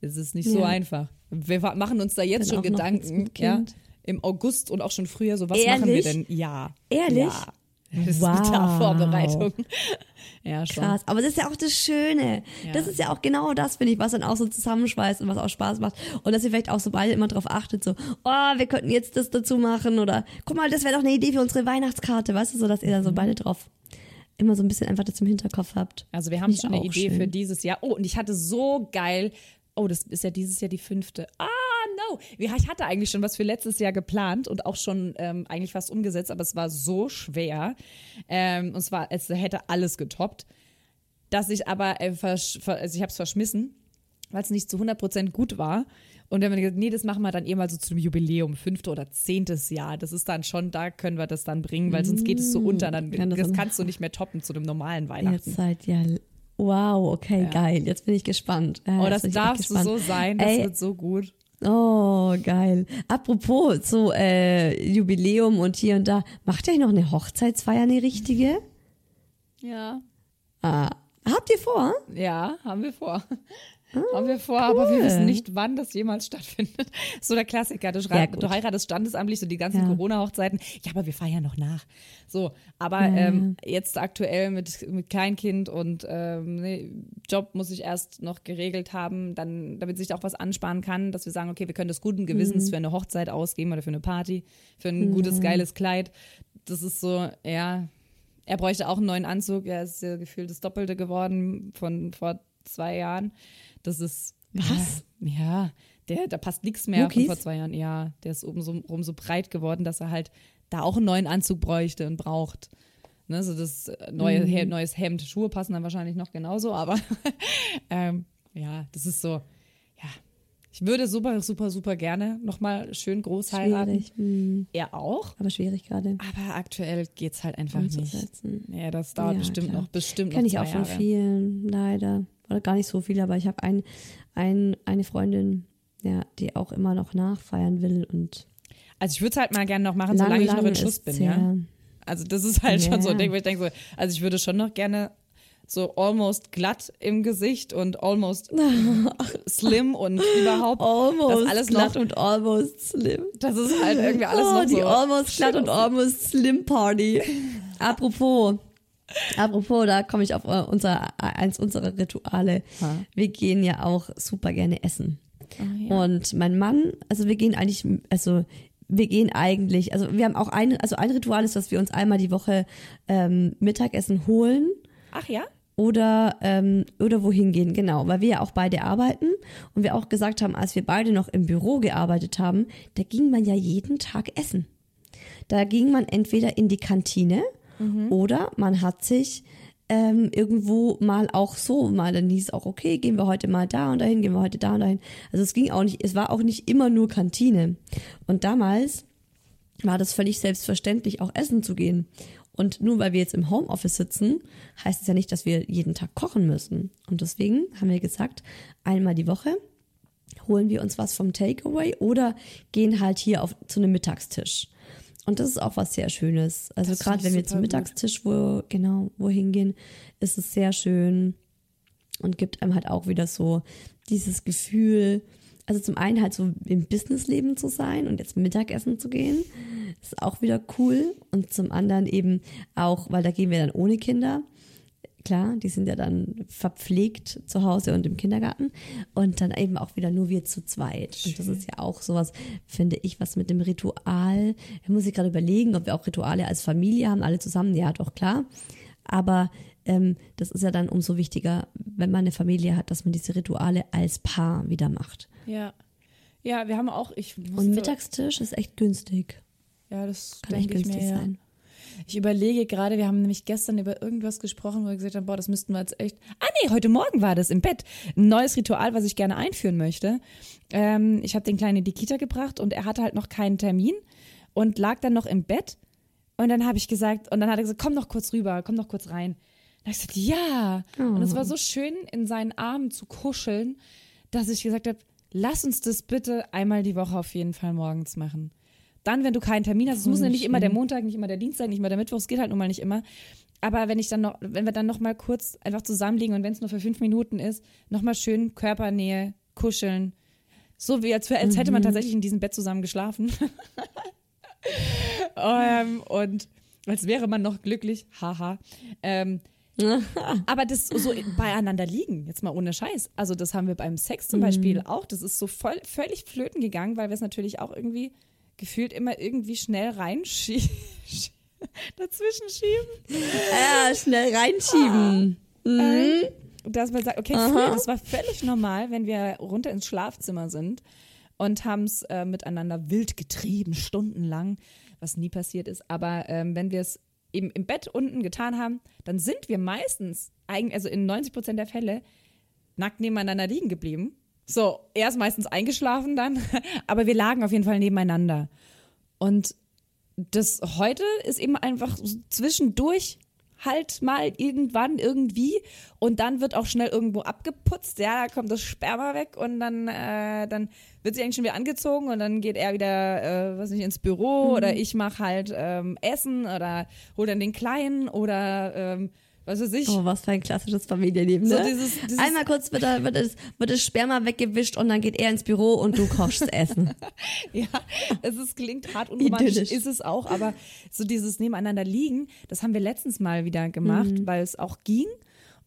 Es ist nicht so Ja. einfach. Wir machen uns da jetzt Dann schon Gedanken, ja, im August und auch schon früher, so was machen wir Ehrlich? denn? Ja. Ehrlich? Ja. Das ist Wow. Ja, schon. Krass, aber das ist ja auch das Schöne. Ja. Das ist ja auch genau das, finde ich, was dann auch so zusammenschweißt und was auch Spaß macht. Und dass ihr vielleicht auch so beide immer drauf achtet, so, oh, wir könnten jetzt das dazu machen oder guck mal, das wäre doch eine Idee für unsere Weihnachtskarte, weißt du, so dass ihr da so Mhm. beide drauf immer so ein bisschen einfach das im Hinterkopf habt. Also wir haben schon eine Idee schön. für dieses Jahr. Oh, und ich hatte so geil. Oh, das ist ja dieses Jahr die fünfte. Ah, no. Ich hatte eigentlich schon was für letztes Jahr geplant und auch schon ähm, eigentlich fast umgesetzt, aber es war so schwer. Ähm, und zwar, es hätte alles getoppt, dass ich aber, äh, versch ver also ich habe es verschmissen, weil es nicht zu 100% gut war. Und dann haben wir gesagt, nee, das machen wir dann eh mal so zum Jubiläum, fünfte oder zehntes Jahr. Das ist dann schon, da können wir das dann bringen, weil sonst geht es so unter. Dann, Ja, das das ist- kannst du nicht mehr toppen zu einem normalen Weihnachten. Jetzt seid ja, wow, okay, Ja. geil. Jetzt bin ich gespannt. Ja, Oh, das darfst du so sein, das Ey, wird so gut. Oh, geil. Apropos so äh, Jubiläum und hier und da, macht ihr eigentlich noch eine Hochzeitsfeier, eine richtige? Ja. Ah, habt ihr vor? Ja, haben wir vor. Haben wir vor, aber wir cool. wissen nicht, wann das jemals stattfindet. So der Klassiker, du, Ja, du heiratest standesamtlich, so die ganzen Ja. Corona-Hochzeiten. Ja, aber wir feiern noch nach. So, aber Ja. ähm, jetzt aktuell mit, mit Kleinkind und ähm, nee, Job muss ich erst noch geregelt haben, dann, damit sich da auch was ansparen kann, dass wir sagen, okay, wir können das guten Mhm. Gewissens für eine Hochzeit ausgeben oder für eine Party, für ein gutes, geiles Kleid. Das ist so, ja, er bräuchte auch einen neuen Anzug. Er ist ja gefühlt das Doppelte geworden von vor zwei Jahren. Das ist. Was? Ja, der, da passt nichts mehr Muckis? von vor zwei Jahren. Ja, der ist oben so, rum so breit geworden, dass er halt da auch einen neuen Anzug bräuchte und braucht. Ne, so das äh, neue, Mhm. He neues Hemd. Schuhe passen dann wahrscheinlich noch genauso, aber ähm, ja, das ist so. Ja, ich würde super, super, super gerne nochmal schön groß heiraten. Schwierig. Hm, Er auch. aber schwierig gerade. Aber aktuell geht's halt einfach nicht. Ja, das dauert Ja, bestimmt klar. noch, bestimmt Kenne noch ich auch von Jahre. vielen, leider. Oder gar nicht so viele, aber ich habe ein, ein, eine Freundin, ja, die auch immer noch nachfeiern will und Also ich würde es halt mal gerne noch machen, lang, solange ich noch in Schuss bin, ja. Also das ist halt schon so ein Ja. Ding, wo ich denke so, also ich würde schon noch gerne so almost glatt im Gesicht und almost slim und überhaupt Almost das alles glatt noch, und almost slim. das ist halt irgendwie alles oh, noch die so. almost glatt und almost slim Party. Apropos, apropos, da komme ich auf unser, eins unserer Rituale. Ha. Wir gehen ja auch super gerne essen. ja. Und mein Mann, also wir gehen eigentlich, also wir gehen eigentlich, also wir haben auch ein, also ein Ritual ist, dass wir uns einmal die Woche ähm, Mittagessen holen Ach ja? oder ähm, oder wohin gehen, genau, weil wir ja auch beide arbeiten und wir auch gesagt haben, als wir beide noch im Büro gearbeitet haben, da ging man ja jeden Tag essen. Da ging man entweder in die Kantine oder man hat sich ähm, irgendwo mal auch so, mal dann hieß es auch, okay, gehen wir heute mal da und dahin, gehen wir heute da und dahin. Also es ging auch nicht, es war auch nicht immer nur Kantine. Und damals war das völlig selbstverständlich, auch essen zu gehen. Und nur weil wir jetzt im Homeoffice sitzen, heißt es ja nicht, dass wir jeden Tag kochen müssen. Und deswegen haben wir gesagt, einmal die Woche holen wir uns was vom Takeaway oder gehen halt hier auf zu einem Mittagstisch. Und das ist auch was sehr Schönes. Also gerade wenn wir zum. Mittagstisch wo genau wohin gehen, ist es sehr schön und gibt einem halt auch wieder so dieses Gefühl, also zum einen halt so im Businessleben zu sein und jetzt Mittagessen zu gehen, ist auch wieder cool und zum anderen eben auch, weil da gehen wir dann ohne Kinder. Klar, die sind ja dann verpflegt zu Hause und im Kindergarten und dann eben auch wieder nur wir zu zweit. Und das ist ja auch sowas, finde ich, was mit dem Ritual, da muss ich gerade überlegen, ob wir auch Rituale als Familie haben, alle zusammen, ja doch klar. Aber ähm, das ist ja dann umso wichtiger, wenn man eine Familie hat, dass man diese Rituale als Paar wieder macht. Ja. Ja, wir haben auch, ich Und musste, Mittagstisch ist echt günstig. ja, das Kann echt günstig mir, ja. Ich überlege gerade, wir haben nämlich gestern über irgendwas gesprochen, wo wir gesagt haben, boah, das müssten wir jetzt echt. Ah nee, heute Morgen war das im Bett. Ein neues Ritual, was ich gerne einführen möchte. Ähm, ich habe den Kleinen in die Kita gebracht und er hatte halt noch keinen Termin und lag dann noch im Bett. Und dann habe ich gesagt, und dann hat er gesagt, komm noch kurz rüber, komm noch kurz rein. Da habe ich gesagt, ja. Und es war so schön, in seinen Armen zu kuscheln, dass ich gesagt habe, lass uns das bitte einmal die Woche auf jeden Fall morgens machen. Dann, wenn du keinen Termin hast, es muss ja nicht immer der Montag, nicht immer der Dienstag, nicht immer der Mittwoch, es geht halt nun mal nicht immer. Aber wenn ich dann noch, wenn wir dann noch mal kurz einfach zusammenliegen und wenn es nur für fünf Minuten ist, noch mal schön Körpernähe, kuscheln, so wie als, als hätte man tatsächlich in diesem Bett zusammen geschlafen. ähm, und als wäre man noch glücklich, haha. Ähm, aber das so beieinander liegen, jetzt mal ohne Scheiß. Also das haben wir beim Sex zum Beispiel auch. Das ist so voll, völlig flöten gegangen, weil wir es natürlich auch irgendwie gefühlt immer irgendwie schnell reinschieben. dazwischen schieben. Ja, schnell reinschieben. Ähm, dass man sagt, okay, früher, das war völlig normal, wenn wir runter ins Schlafzimmer sind und haben es äh, miteinander wild getrieben, stundenlang, was nie passiert ist. Aber ähm, wenn wir es eben im Bett unten getan haben, dann sind wir meistens, also in 90 Prozent der Fälle, nackt nebeneinander liegen geblieben. So, er ist meistens eingeschlafen dann, aber wir lagen auf jeden Fall nebeneinander. Und das heute ist eben einfach so zwischendurch halt mal irgendwann irgendwie und dann wird auch schnell irgendwo abgeputzt. Ja, da kommt das Sperma weg und dann, äh, dann wird sie eigentlich schon wieder angezogen und dann geht er wieder, äh, was nicht, ins Büro oder ich mache halt ähm, Essen oder hol dann den Kleinen oder ähm, was weiß ich. Oh, was für ein klassisches Familienleben, So ne? dieses- dieses- Einmal kurz wird, wird, das, wird das Sperma weggewischt und dann geht er ins Büro und du kochst Essen. Ja, es ist, klingt hart unromantisch, ist es auch, aber so dieses Nebeneinander liegen, das haben wir letztens mal wieder gemacht, Mhm. weil es auch ging.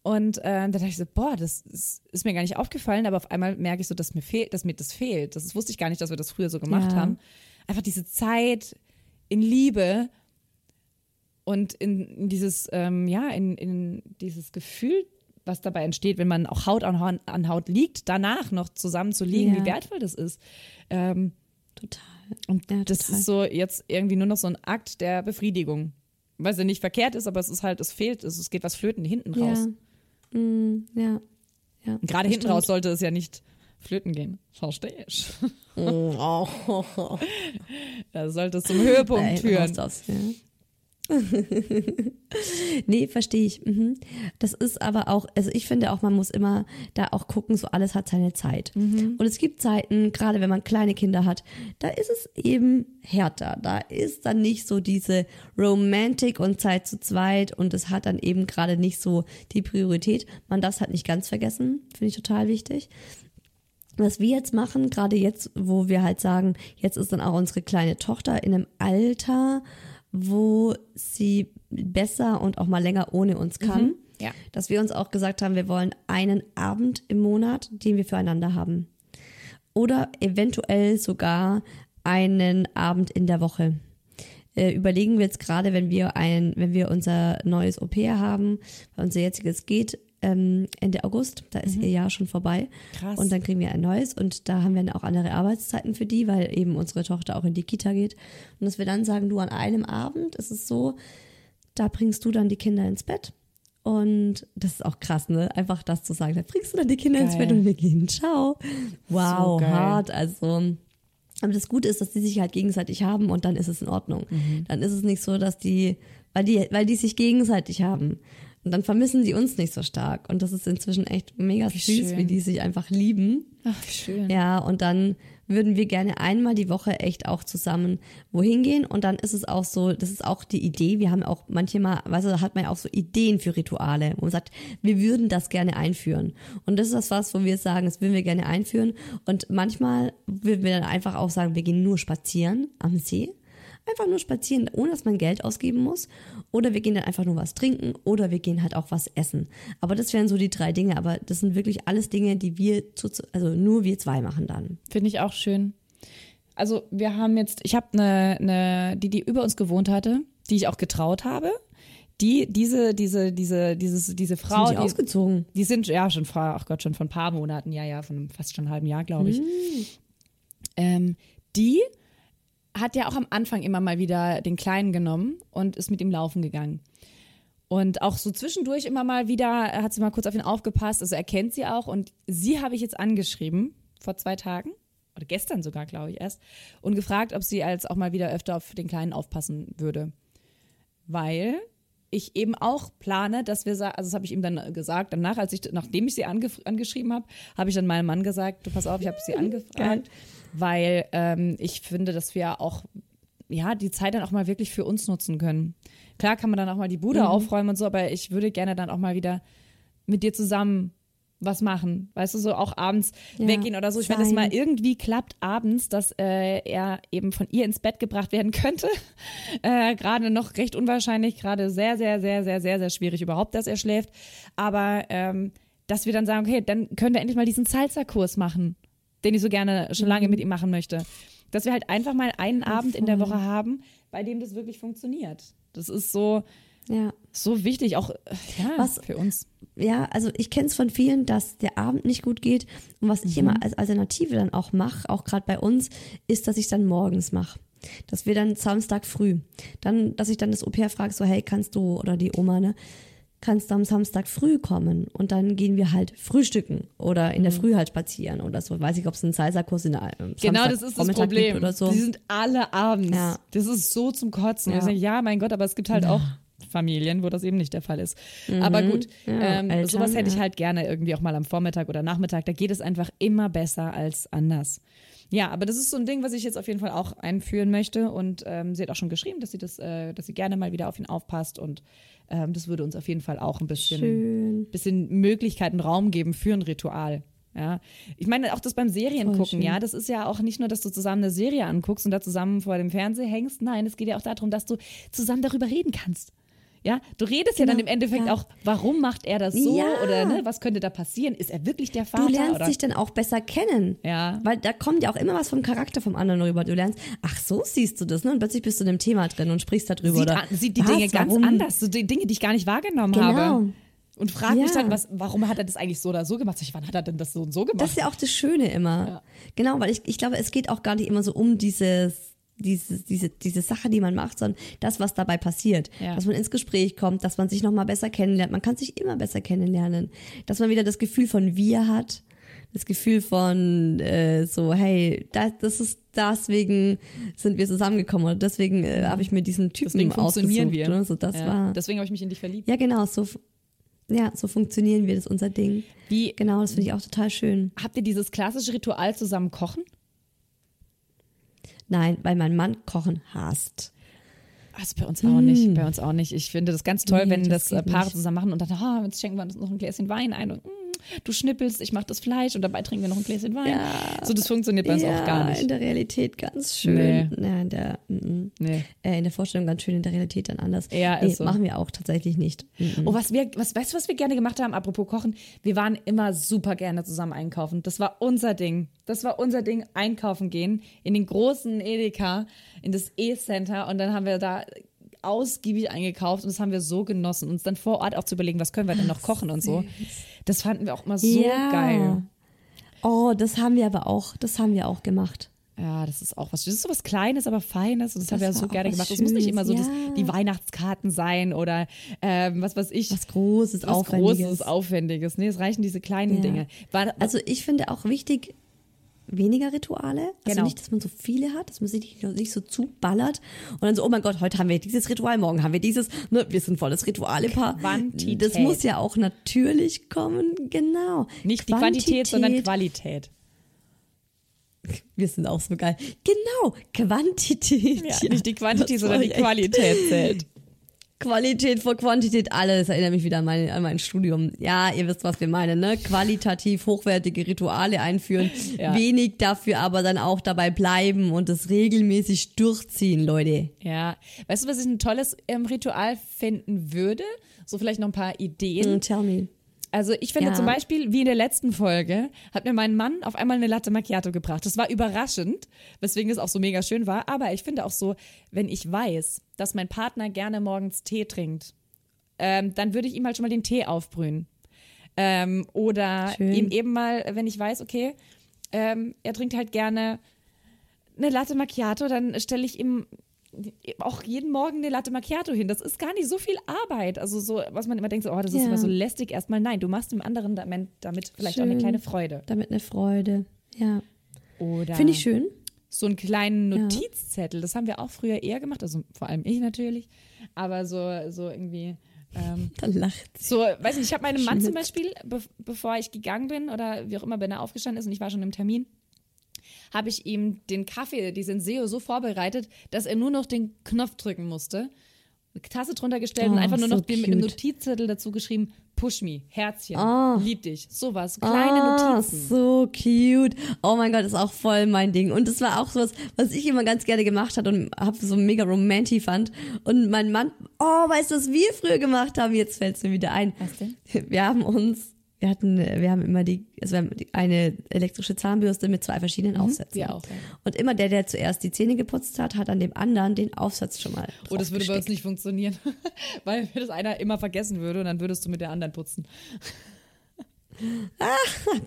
Und äh, da dachte ich so, boah, das ist, ist mir gar nicht aufgefallen, aber auf einmal merke ich so, dass mir fehlt, dass mir das fehlt. Das wusste ich gar nicht, dass wir das früher so gemacht Ja. haben. Einfach diese Zeit in Liebe und in, dieses, ähm, ja, in, in dieses Gefühl, was dabei entsteht, wenn man auch Haut an, Haut- an Haut liegt, danach noch zusammen zu liegen, Ja. wie wertvoll das ist. Ähm, Total. und Ja, das total. ist so jetzt irgendwie nur noch so ein Akt der Befriedigung. Weil sie nicht verkehrt ist, aber es ist halt, es fehlt, es, es geht was flöten hinten raus. Ja. Mm, ja. ja. Gerade hinten raus stimmt. sollte es ja nicht flöten gehen. Verstehe ich. Oh, oh, oh. Da sollte es zum Höhepunkt führen. raus das, ja. nee, verstehe ich. Mhm. Das ist aber auch, also ich finde auch, man muss immer da auch gucken, so alles hat seine Zeit. Mhm. Und es gibt Zeiten, gerade wenn man kleine Kinder hat, da ist es eben härter. Da ist dann nicht so diese Romantik und Zeit zu zweit und es hat dann eben gerade nicht so die Priorität. Man darf es halt nicht ganz vergessen, finde ich total wichtig was wir jetzt machen, gerade jetzt, wo wir halt sagen, jetzt ist dann auch unsere kleine Tochter in einem Alter, wo sie besser und auch mal länger ohne uns kann, ja. dass wir uns auch gesagt haben, wir wollen einen Abend im Monat, den wir füreinander haben. oder eventuell sogar einen Abend in der Woche. Äh, überlegen wir jetzt gerade, wenn wir ein, wenn wir unser neues OP haben, weil unser jetziges geht ähm, Ende August, da ist ihr Jahr schon vorbei. Krass. Und dann kriegen wir ein neues und da haben wir dann auch andere Arbeitszeiten für die, weil eben unsere Tochter auch in die Kita geht. Und dass wir dann sagen, du an einem Abend ist es so, da bringst du dann die Kinder ins Bett. Und das ist auch krass, ne? Einfach das zu sagen. Da bringst du dann die Kinder ins Geil. Bett und wir gehen. Ciao. Wow, geil. hart. Also, aber das Gute ist, dass die sich halt gegenseitig haben und dann ist es in Ordnung. Mhm. Dann ist es nicht so, dass die, weil die, weil die sich gegenseitig haben. Und dann vermissen die uns nicht so stark. Und das ist inzwischen echt mega süß, schön. wie die sich einfach lieben. Ach, wie schön. Ja, und dann würden wir gerne einmal die Woche echt auch zusammen wohin gehen. Und dann ist es auch so, das ist auch die Idee. Wir haben auch manchmal, weißt du, da hat man ja auch so Ideen für Rituale, wo man sagt, wir würden das gerne einführen. Und das ist das was, wo wir sagen, das würden wir gerne einführen. Und manchmal würden wir dann einfach auch sagen, wir gehen nur spazieren am See. Einfach nur spazieren, ohne dass man Geld ausgeben muss. Oder wir gehen dann einfach nur was trinken oder wir gehen halt auch was essen. Aber das wären so die drei Dinge. Aber das sind wirklich alles Dinge, die wir, zu, also nur wir zwei machen dann. Finde ich auch schön. Also wir haben jetzt, ich habe eine, eine, die, die über uns gewohnt hatte, die ich auch getraut habe. Die, diese, diese, diese, dieses, diese Frau, Sind die ausgezogen? Die sind ja schon vor, ach Gott, schon von ein paar Monaten, ja, ja, von fast schon einem halben Jahr, glaube ich. Ähm, die hat ja auch am Anfang immer mal wieder den Kleinen genommen und ist mit ihm laufen gegangen. Und auch so zwischendurch immer mal wieder hat sie mal kurz auf ihn aufgepasst. Also er kennt sie auch. Und sie habe ich jetzt angeschrieben vor zwei Tagen oder gestern sogar, glaube ich erst, und gefragt, ob sie als auch mal wieder öfter auf den Kleinen aufpassen würde. Weil ich eben auch plane, dass wir, also das habe ich ihm dann gesagt, danach, als ich, nachdem ich sie ange angeschrieben habe, habe ich dann meinem Mann gesagt, du pass auf, ich habe sie angefragt, weil ähm, ich finde, dass wir auch ja, die Zeit dann auch mal wirklich für uns nutzen können. Klar kann man dann auch mal die Bude aufräumen und so, aber ich würde gerne dann auch mal wieder mit dir zusammen was machen. Weißt du, so auch abends Ja, weggehen oder so. Ich, es sein. mal irgendwie klappt abends, dass äh, er eben von ihr ins Bett gebracht werden könnte. Äh, gerade noch recht unwahrscheinlich, gerade sehr, sehr, sehr, sehr, sehr, sehr schwierig überhaupt, dass er schläft. Aber ähm, dass wir dann sagen, okay, dann können wir endlich mal diesen Salsa-Kurs machen, den ich so gerne schon lange Mhm. mit ihm machen möchte. Dass wir halt einfach mal einen Abend in der Woche haben, bei dem das wirklich funktioniert. Das ist so, Ja. so wichtig, auch äh, ja, Was- für uns. Ja, also ich kenne es von vielen, dass der Abend nicht gut geht. Und was ich immer als Alternative dann auch mache, auch gerade bei uns, ist, dass ich dann morgens mache. Dass wir dann Samstag früh, dann, dass ich dann das Au-pair frage, so, hey, kannst du, oder die Oma, ne, kannst du am Samstag früh kommen und dann gehen wir halt frühstücken oder in der Früh halt spazieren oder so. Weiß ich, ob es einen Salsa-Kurs in der ähm, Genau, das ist das Samstagvormittag Problem. oder so. Die sind alle abends. Ja. Das ist so zum Kotzen. Ja. Ja. ja, mein Gott, aber es gibt halt auch Familien, wo das eben nicht der Fall ist. Aber gut, Mhm. Ja, ähm, Eltern, sowas hätte ich halt gerne irgendwie auch mal am Vormittag oder Nachmittag. Da geht es einfach immer besser als anders. Ja, aber das ist so ein Ding, was ich jetzt auf jeden Fall auch einführen möchte. Und ähm, sie hat auch schon geschrieben, dass sie das, äh, dass sie gerne mal wieder auf ihn aufpasst. Und ähm, das würde uns auf jeden Fall auch ein bisschen, Schön. bisschen Möglichkeiten, Raum geben für ein Ritual. Ja, ich meine auch das beim Serien Voll gucken, schön. ja, das ist ja auch nicht nur, dass du zusammen eine Serie anguckst und da zusammen vor dem Fernseher hängst. Nein, es geht ja auch darum, dass du zusammen darüber reden kannst. Ja, du redest ja dann Genau, im Endeffekt ja. auch, warum macht er das so Ja. oder ne, was könnte da passieren? Ist er wirklich der Vater Du lernst oder? dich dann auch besser kennen. Ja. Weil da kommt ja auch immer was vom Charakter vom anderen rüber. Du lernst, ach so siehst du das, ne? Und plötzlich bist du in dem Thema drin und sprichst darüber. sieht, oder sieht die was, Dinge ganz warum? anders, so die Dinge, die ich gar nicht wahrgenommen Genau. habe. Und frag mich Ja. dann, was, warum hat er das eigentlich so oder so gemacht? Ich, wann hat er denn das so und so gemacht? Das ist ja auch das Schöne immer. Genau, weil ich, ich glaube, es geht auch gar nicht immer so um dieses, dieses, diese, diese Sache, die man macht, sondern das, was dabei passiert. Ja. Dass man ins Gespräch kommt, dass man sich nochmal besser kennenlernt. Man kann sich immer besser kennenlernen. Dass man wieder das Gefühl von wir hat. Das Gefühl von äh, so, hey, das, das ist deswegen sind wir zusammengekommen oder deswegen äh, habe ich mir diesen Typen Deswegen funktionieren wir. Ne? So, das ja. war. Deswegen habe ich mich in dich verliebt. ja, genau, so, ja, so funktionieren wir, das ist unser Ding. Wie Genau, das finde ich auch total schön. habt ihr dieses klassische Ritual zusammen kochen? Nein, weil mein Mann Kochen hasst. Also bei uns auch nicht, bei uns auch nicht. Ich finde das ganz toll, Nee, wenn das das, äh, Paare nicht. zusammen machen und dann, ah, jetzt schenken wir uns noch ein Gläschen Wein ein und, mm. Du schnippelst, ich mache das Fleisch und dabei trinken wir noch ein Gläschen Wein. Ja. So, das funktioniert bei uns ja, auch gar nicht. in der Realität ganz schön. Nee. Ja, in der, mm, mm. Nee. Äh, in der Vorstellung ganz schön, in der Realität dann anders. Ja, nee, so. machen wir auch tatsächlich nicht. Mm. Oh, was wir, was, weißt du, was wir gerne gemacht haben, apropos Kochen? Wir waren immer super gerne zusammen einkaufen. Das war unser Ding. Das war unser Ding, einkaufen gehen, in den großen Edeka, in das E-Center und dann haben wir da ausgiebig eingekauft und das haben wir so genossen, uns dann vor Ort auch zu überlegen, was können wir denn noch kochen und so. Das fanden wir auch immer so ja. geil. Oh, das haben wir aber auch, das haben wir auch gemacht. Ja, das ist auch was. Das ist so was Kleines, aber Feines. Und das, Das haben wir ja so gerne gemacht. Es muss nicht immer so Schönes, das, ja. die Weihnachtskarten sein oder ähm, was weiß ich. Was Großes, was Aufwendiges. Großes, Aufwendiges. Nee, es reichen diese kleinen Ja. Dinge. War, Also ich finde auch wichtig, weniger Rituale. Also Genau. nicht, dass man so viele hat, dass man sich nicht, nicht so zuballert und dann so, oh mein Gott, heute haben wir dieses Ritual, morgen haben wir dieses, ne, wir sind volles Rituale-Paar. Quantität. Das muss ja auch natürlich kommen, genau. nicht die Quantität, sondern Qualität. Wir sind auch so geil. Genau, Quantität. Ja, nicht die Quantität, sondern die Qualität zählt. Qualität vor Quantität, alles erinnert mich wieder an mein, an mein Studium. Ja, ihr wisst, was wir meinen, ne? Qualitativ hochwertige Rituale einführen, Ja. wenig dafür aber dann auch dabei bleiben und das regelmäßig durchziehen, Leute. Ja. Weißt du, was ich ein tolles ähm, Ritual finden würde? So vielleicht noch ein paar Ideen. Mm, Tell me. Also ich finde Ja. zum Beispiel, wie in der letzten Folge, hat mir mein Mann auf einmal eine Latte Macchiato gebracht. Das war überraschend, weswegen es auch so mega schön war. Aber ich finde auch so, wenn ich weiß, dass mein Partner gerne morgens Tee trinkt, ähm, dann würde ich ihm halt schon mal den Tee aufbrühen. Ähm, oder Schön. ihm eben mal, wenn ich weiß, okay, ähm, er trinkt halt gerne eine Latte Macchiato, dann stelle ich ihm auch jeden Morgen eine Latte Macchiato hin. Das ist gar nicht so viel Arbeit. Also so, was man immer denkt, so, oh, das ist Ja. immer so lästig. Erstmal nein, du machst dem anderen damit, damit vielleicht auch eine Schön. kleine Freude. Damit eine Freude. Ja. Oder Finde ich schön. so einen kleinen Ja. Notizzettel. Das haben wir auch früher eher gemacht, also vor allem ich natürlich. Aber so, so irgendwie. Ähm, Da lacht sie. so, weiß nicht, ich habe meinem Mann Schön. zum Beispiel, be bevor ich gegangen bin oder wie auch immer, wenn er aufgestanden ist und ich war schon im Termin, habe ich ihm den Kaffee, die Senseo, so vorbereitet, dass er nur noch den Knopf drücken musste. Eine Tasse drunter gestellt und Oh, einfach nur so noch den, mit einem. Notizzettel dazu geschrieben, push me, Herzchen, Oh. lieb dich, sowas, kleine Ah, Notizen. so cute. Oh mein Gott, ist auch voll mein Ding. Und das war auch sowas, was ich immer ganz gerne gemacht hat und hab so mega romantic fand. Und mein Mann, oh, weißt du, was wir früher gemacht haben? Jetzt fällt es mir wieder ein. Was denn? Wir haben uns, wir hatten, wir haben immer die, also wir haben die- eine elektrische Zahnbürste mit zwei verschiedenen Aufsätzen. wir auch, ja. Und immer der, der zuerst die Zähne geputzt hat, hat an dem anderen den Aufsatz schon mal. Oh, das würde bei uns nicht funktionieren, weil das einer immer vergessen würde und dann würdest du mit der anderen putzen.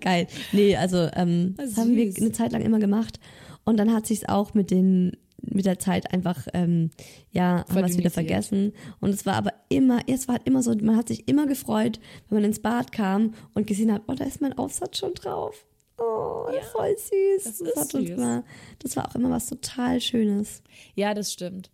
Geil. Nee, also ähm, Ah, das haben wir eine Zeit lang immer gemacht. Und dann hat sich's auch mit den mit der Zeit einfach ähm, ja haben wir es wieder vergessen. Und es war aber immer es war halt immer so man hat sich immer gefreut wenn man ins Bad kam und gesehen hat oh da ist mein Aufsatz schon drauf. Oh voll süß. das das, ist süß. mal das war auch immer was total schönes. Ja, das stimmt.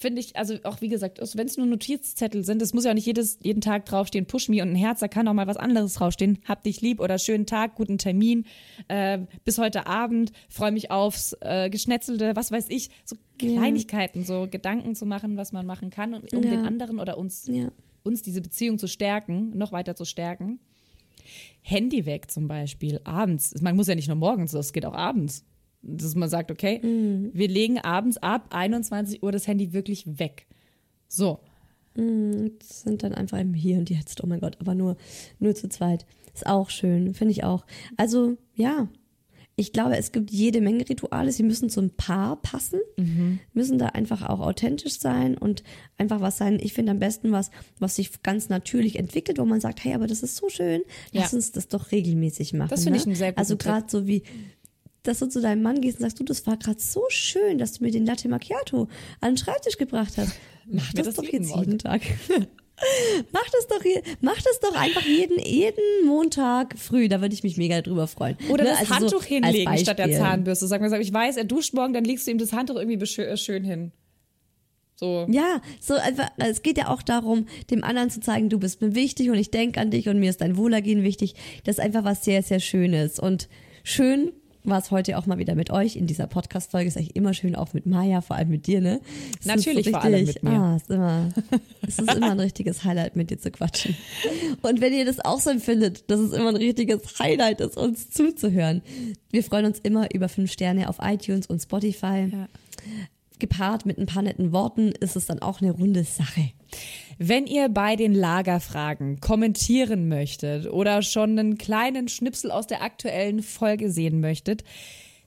Finde ich, also auch wie gesagt, wenn es nur Notizzettel sind, es muss ja auch nicht jedes, jeden Tag draufstehen, push me und ein Herz, da kann auch mal was anderes draufstehen. Hab dich lieb oder schönen Tag, guten Termin, äh, bis heute Abend, freue mich aufs äh, Geschnetzelte, was weiß ich, so Kleinigkeiten, so Gedanken zu machen, was man machen kann, um, um Ja. den anderen oder uns, ja uns diese Beziehung zu stärken, noch weiter zu stärken. Handy weg zum Beispiel, abends. Man muss ja nicht nur morgens, das geht auch abends. Dass man sagt, okay, wir legen abends ab 21 Uhr das Handy wirklich weg. So. das sind dann einfach im Hier und Jetzt oh mein Gott aber nur nur zu zweit ist auch schön finde ich auch also ja ich glaube, es gibt jede Menge Rituale. Sie müssen zum Paar passen, müssen da einfach auch authentisch sein und einfach was sein. Ich finde am besten was, was sich ganz natürlich entwickelt, wo man sagt, hey, aber das ist so schön, lass Ja. uns das doch regelmäßig machen. Das finde ne? ich einen sehr guten Also gerade so wie, dass du zu deinem Mann gehst und sagst, du, das war gerade so schön, dass du mir den Latte Macchiato an den Schreibtisch gebracht hast. Mach das, das doch jeden jetzt Morgen. jeden Tag. Mach das doch mach das doch einfach jeden, jeden Montag früh, da würde ich mich mega drüber freuen. Oder Ne, das also so Handtuch als hinlegen statt der. Zahnbürste. Sag mal, ich weiß, er duscht morgen, dann legst du ihm das Handtuch irgendwie äh, schön hin. So. Ja, so einfach, es geht ja auch darum, dem anderen zu zeigen, du bist mir wichtig und ich denke an dich und mir ist dein Wohlergehen wichtig. Das ist einfach was sehr, sehr Schönes. Und schön war es heute auch mal wieder mit euch in dieser Podcast-Folge. Ist eigentlich immer schön, auch mit Maya, vor allem mit dir, ne? Es Natürlich, ist vor allem richtig- mit mir. Ah, ist immer, es ist immer ein richtiges Highlight, mit dir zu quatschen. Und wenn ihr das auch so empfindet, dass es immer ein richtiges Highlight ist, uns zuzuhören. Wir freuen uns immer über fünf Sterne auf iTunes und Spotify. Ja. Gepaart mit ein paar netten Worten ist es dann auch eine runde Sache. Wenn ihr bei den Lagerfragen kommentieren möchtet oder schon einen kleinen Schnipsel aus der aktuellen Folge sehen möchtet,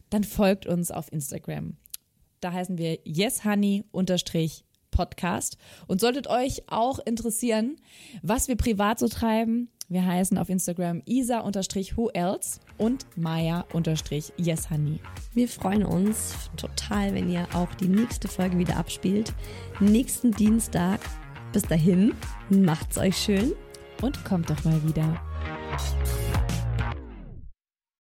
dann folgt uns auf Instagram. Da heißen wir yeshoney-podcast. Und solltet euch auch interessieren, was wir privat so treiben, wir heißen auf Instagram isa-whoelse und maya-yeshoney. Wir freuen uns total, wenn ihr auch die nächste Folge wieder abspielt. Nächsten Dienstag. Bis dahin, macht's euch schön. Und kommt doch mal wieder.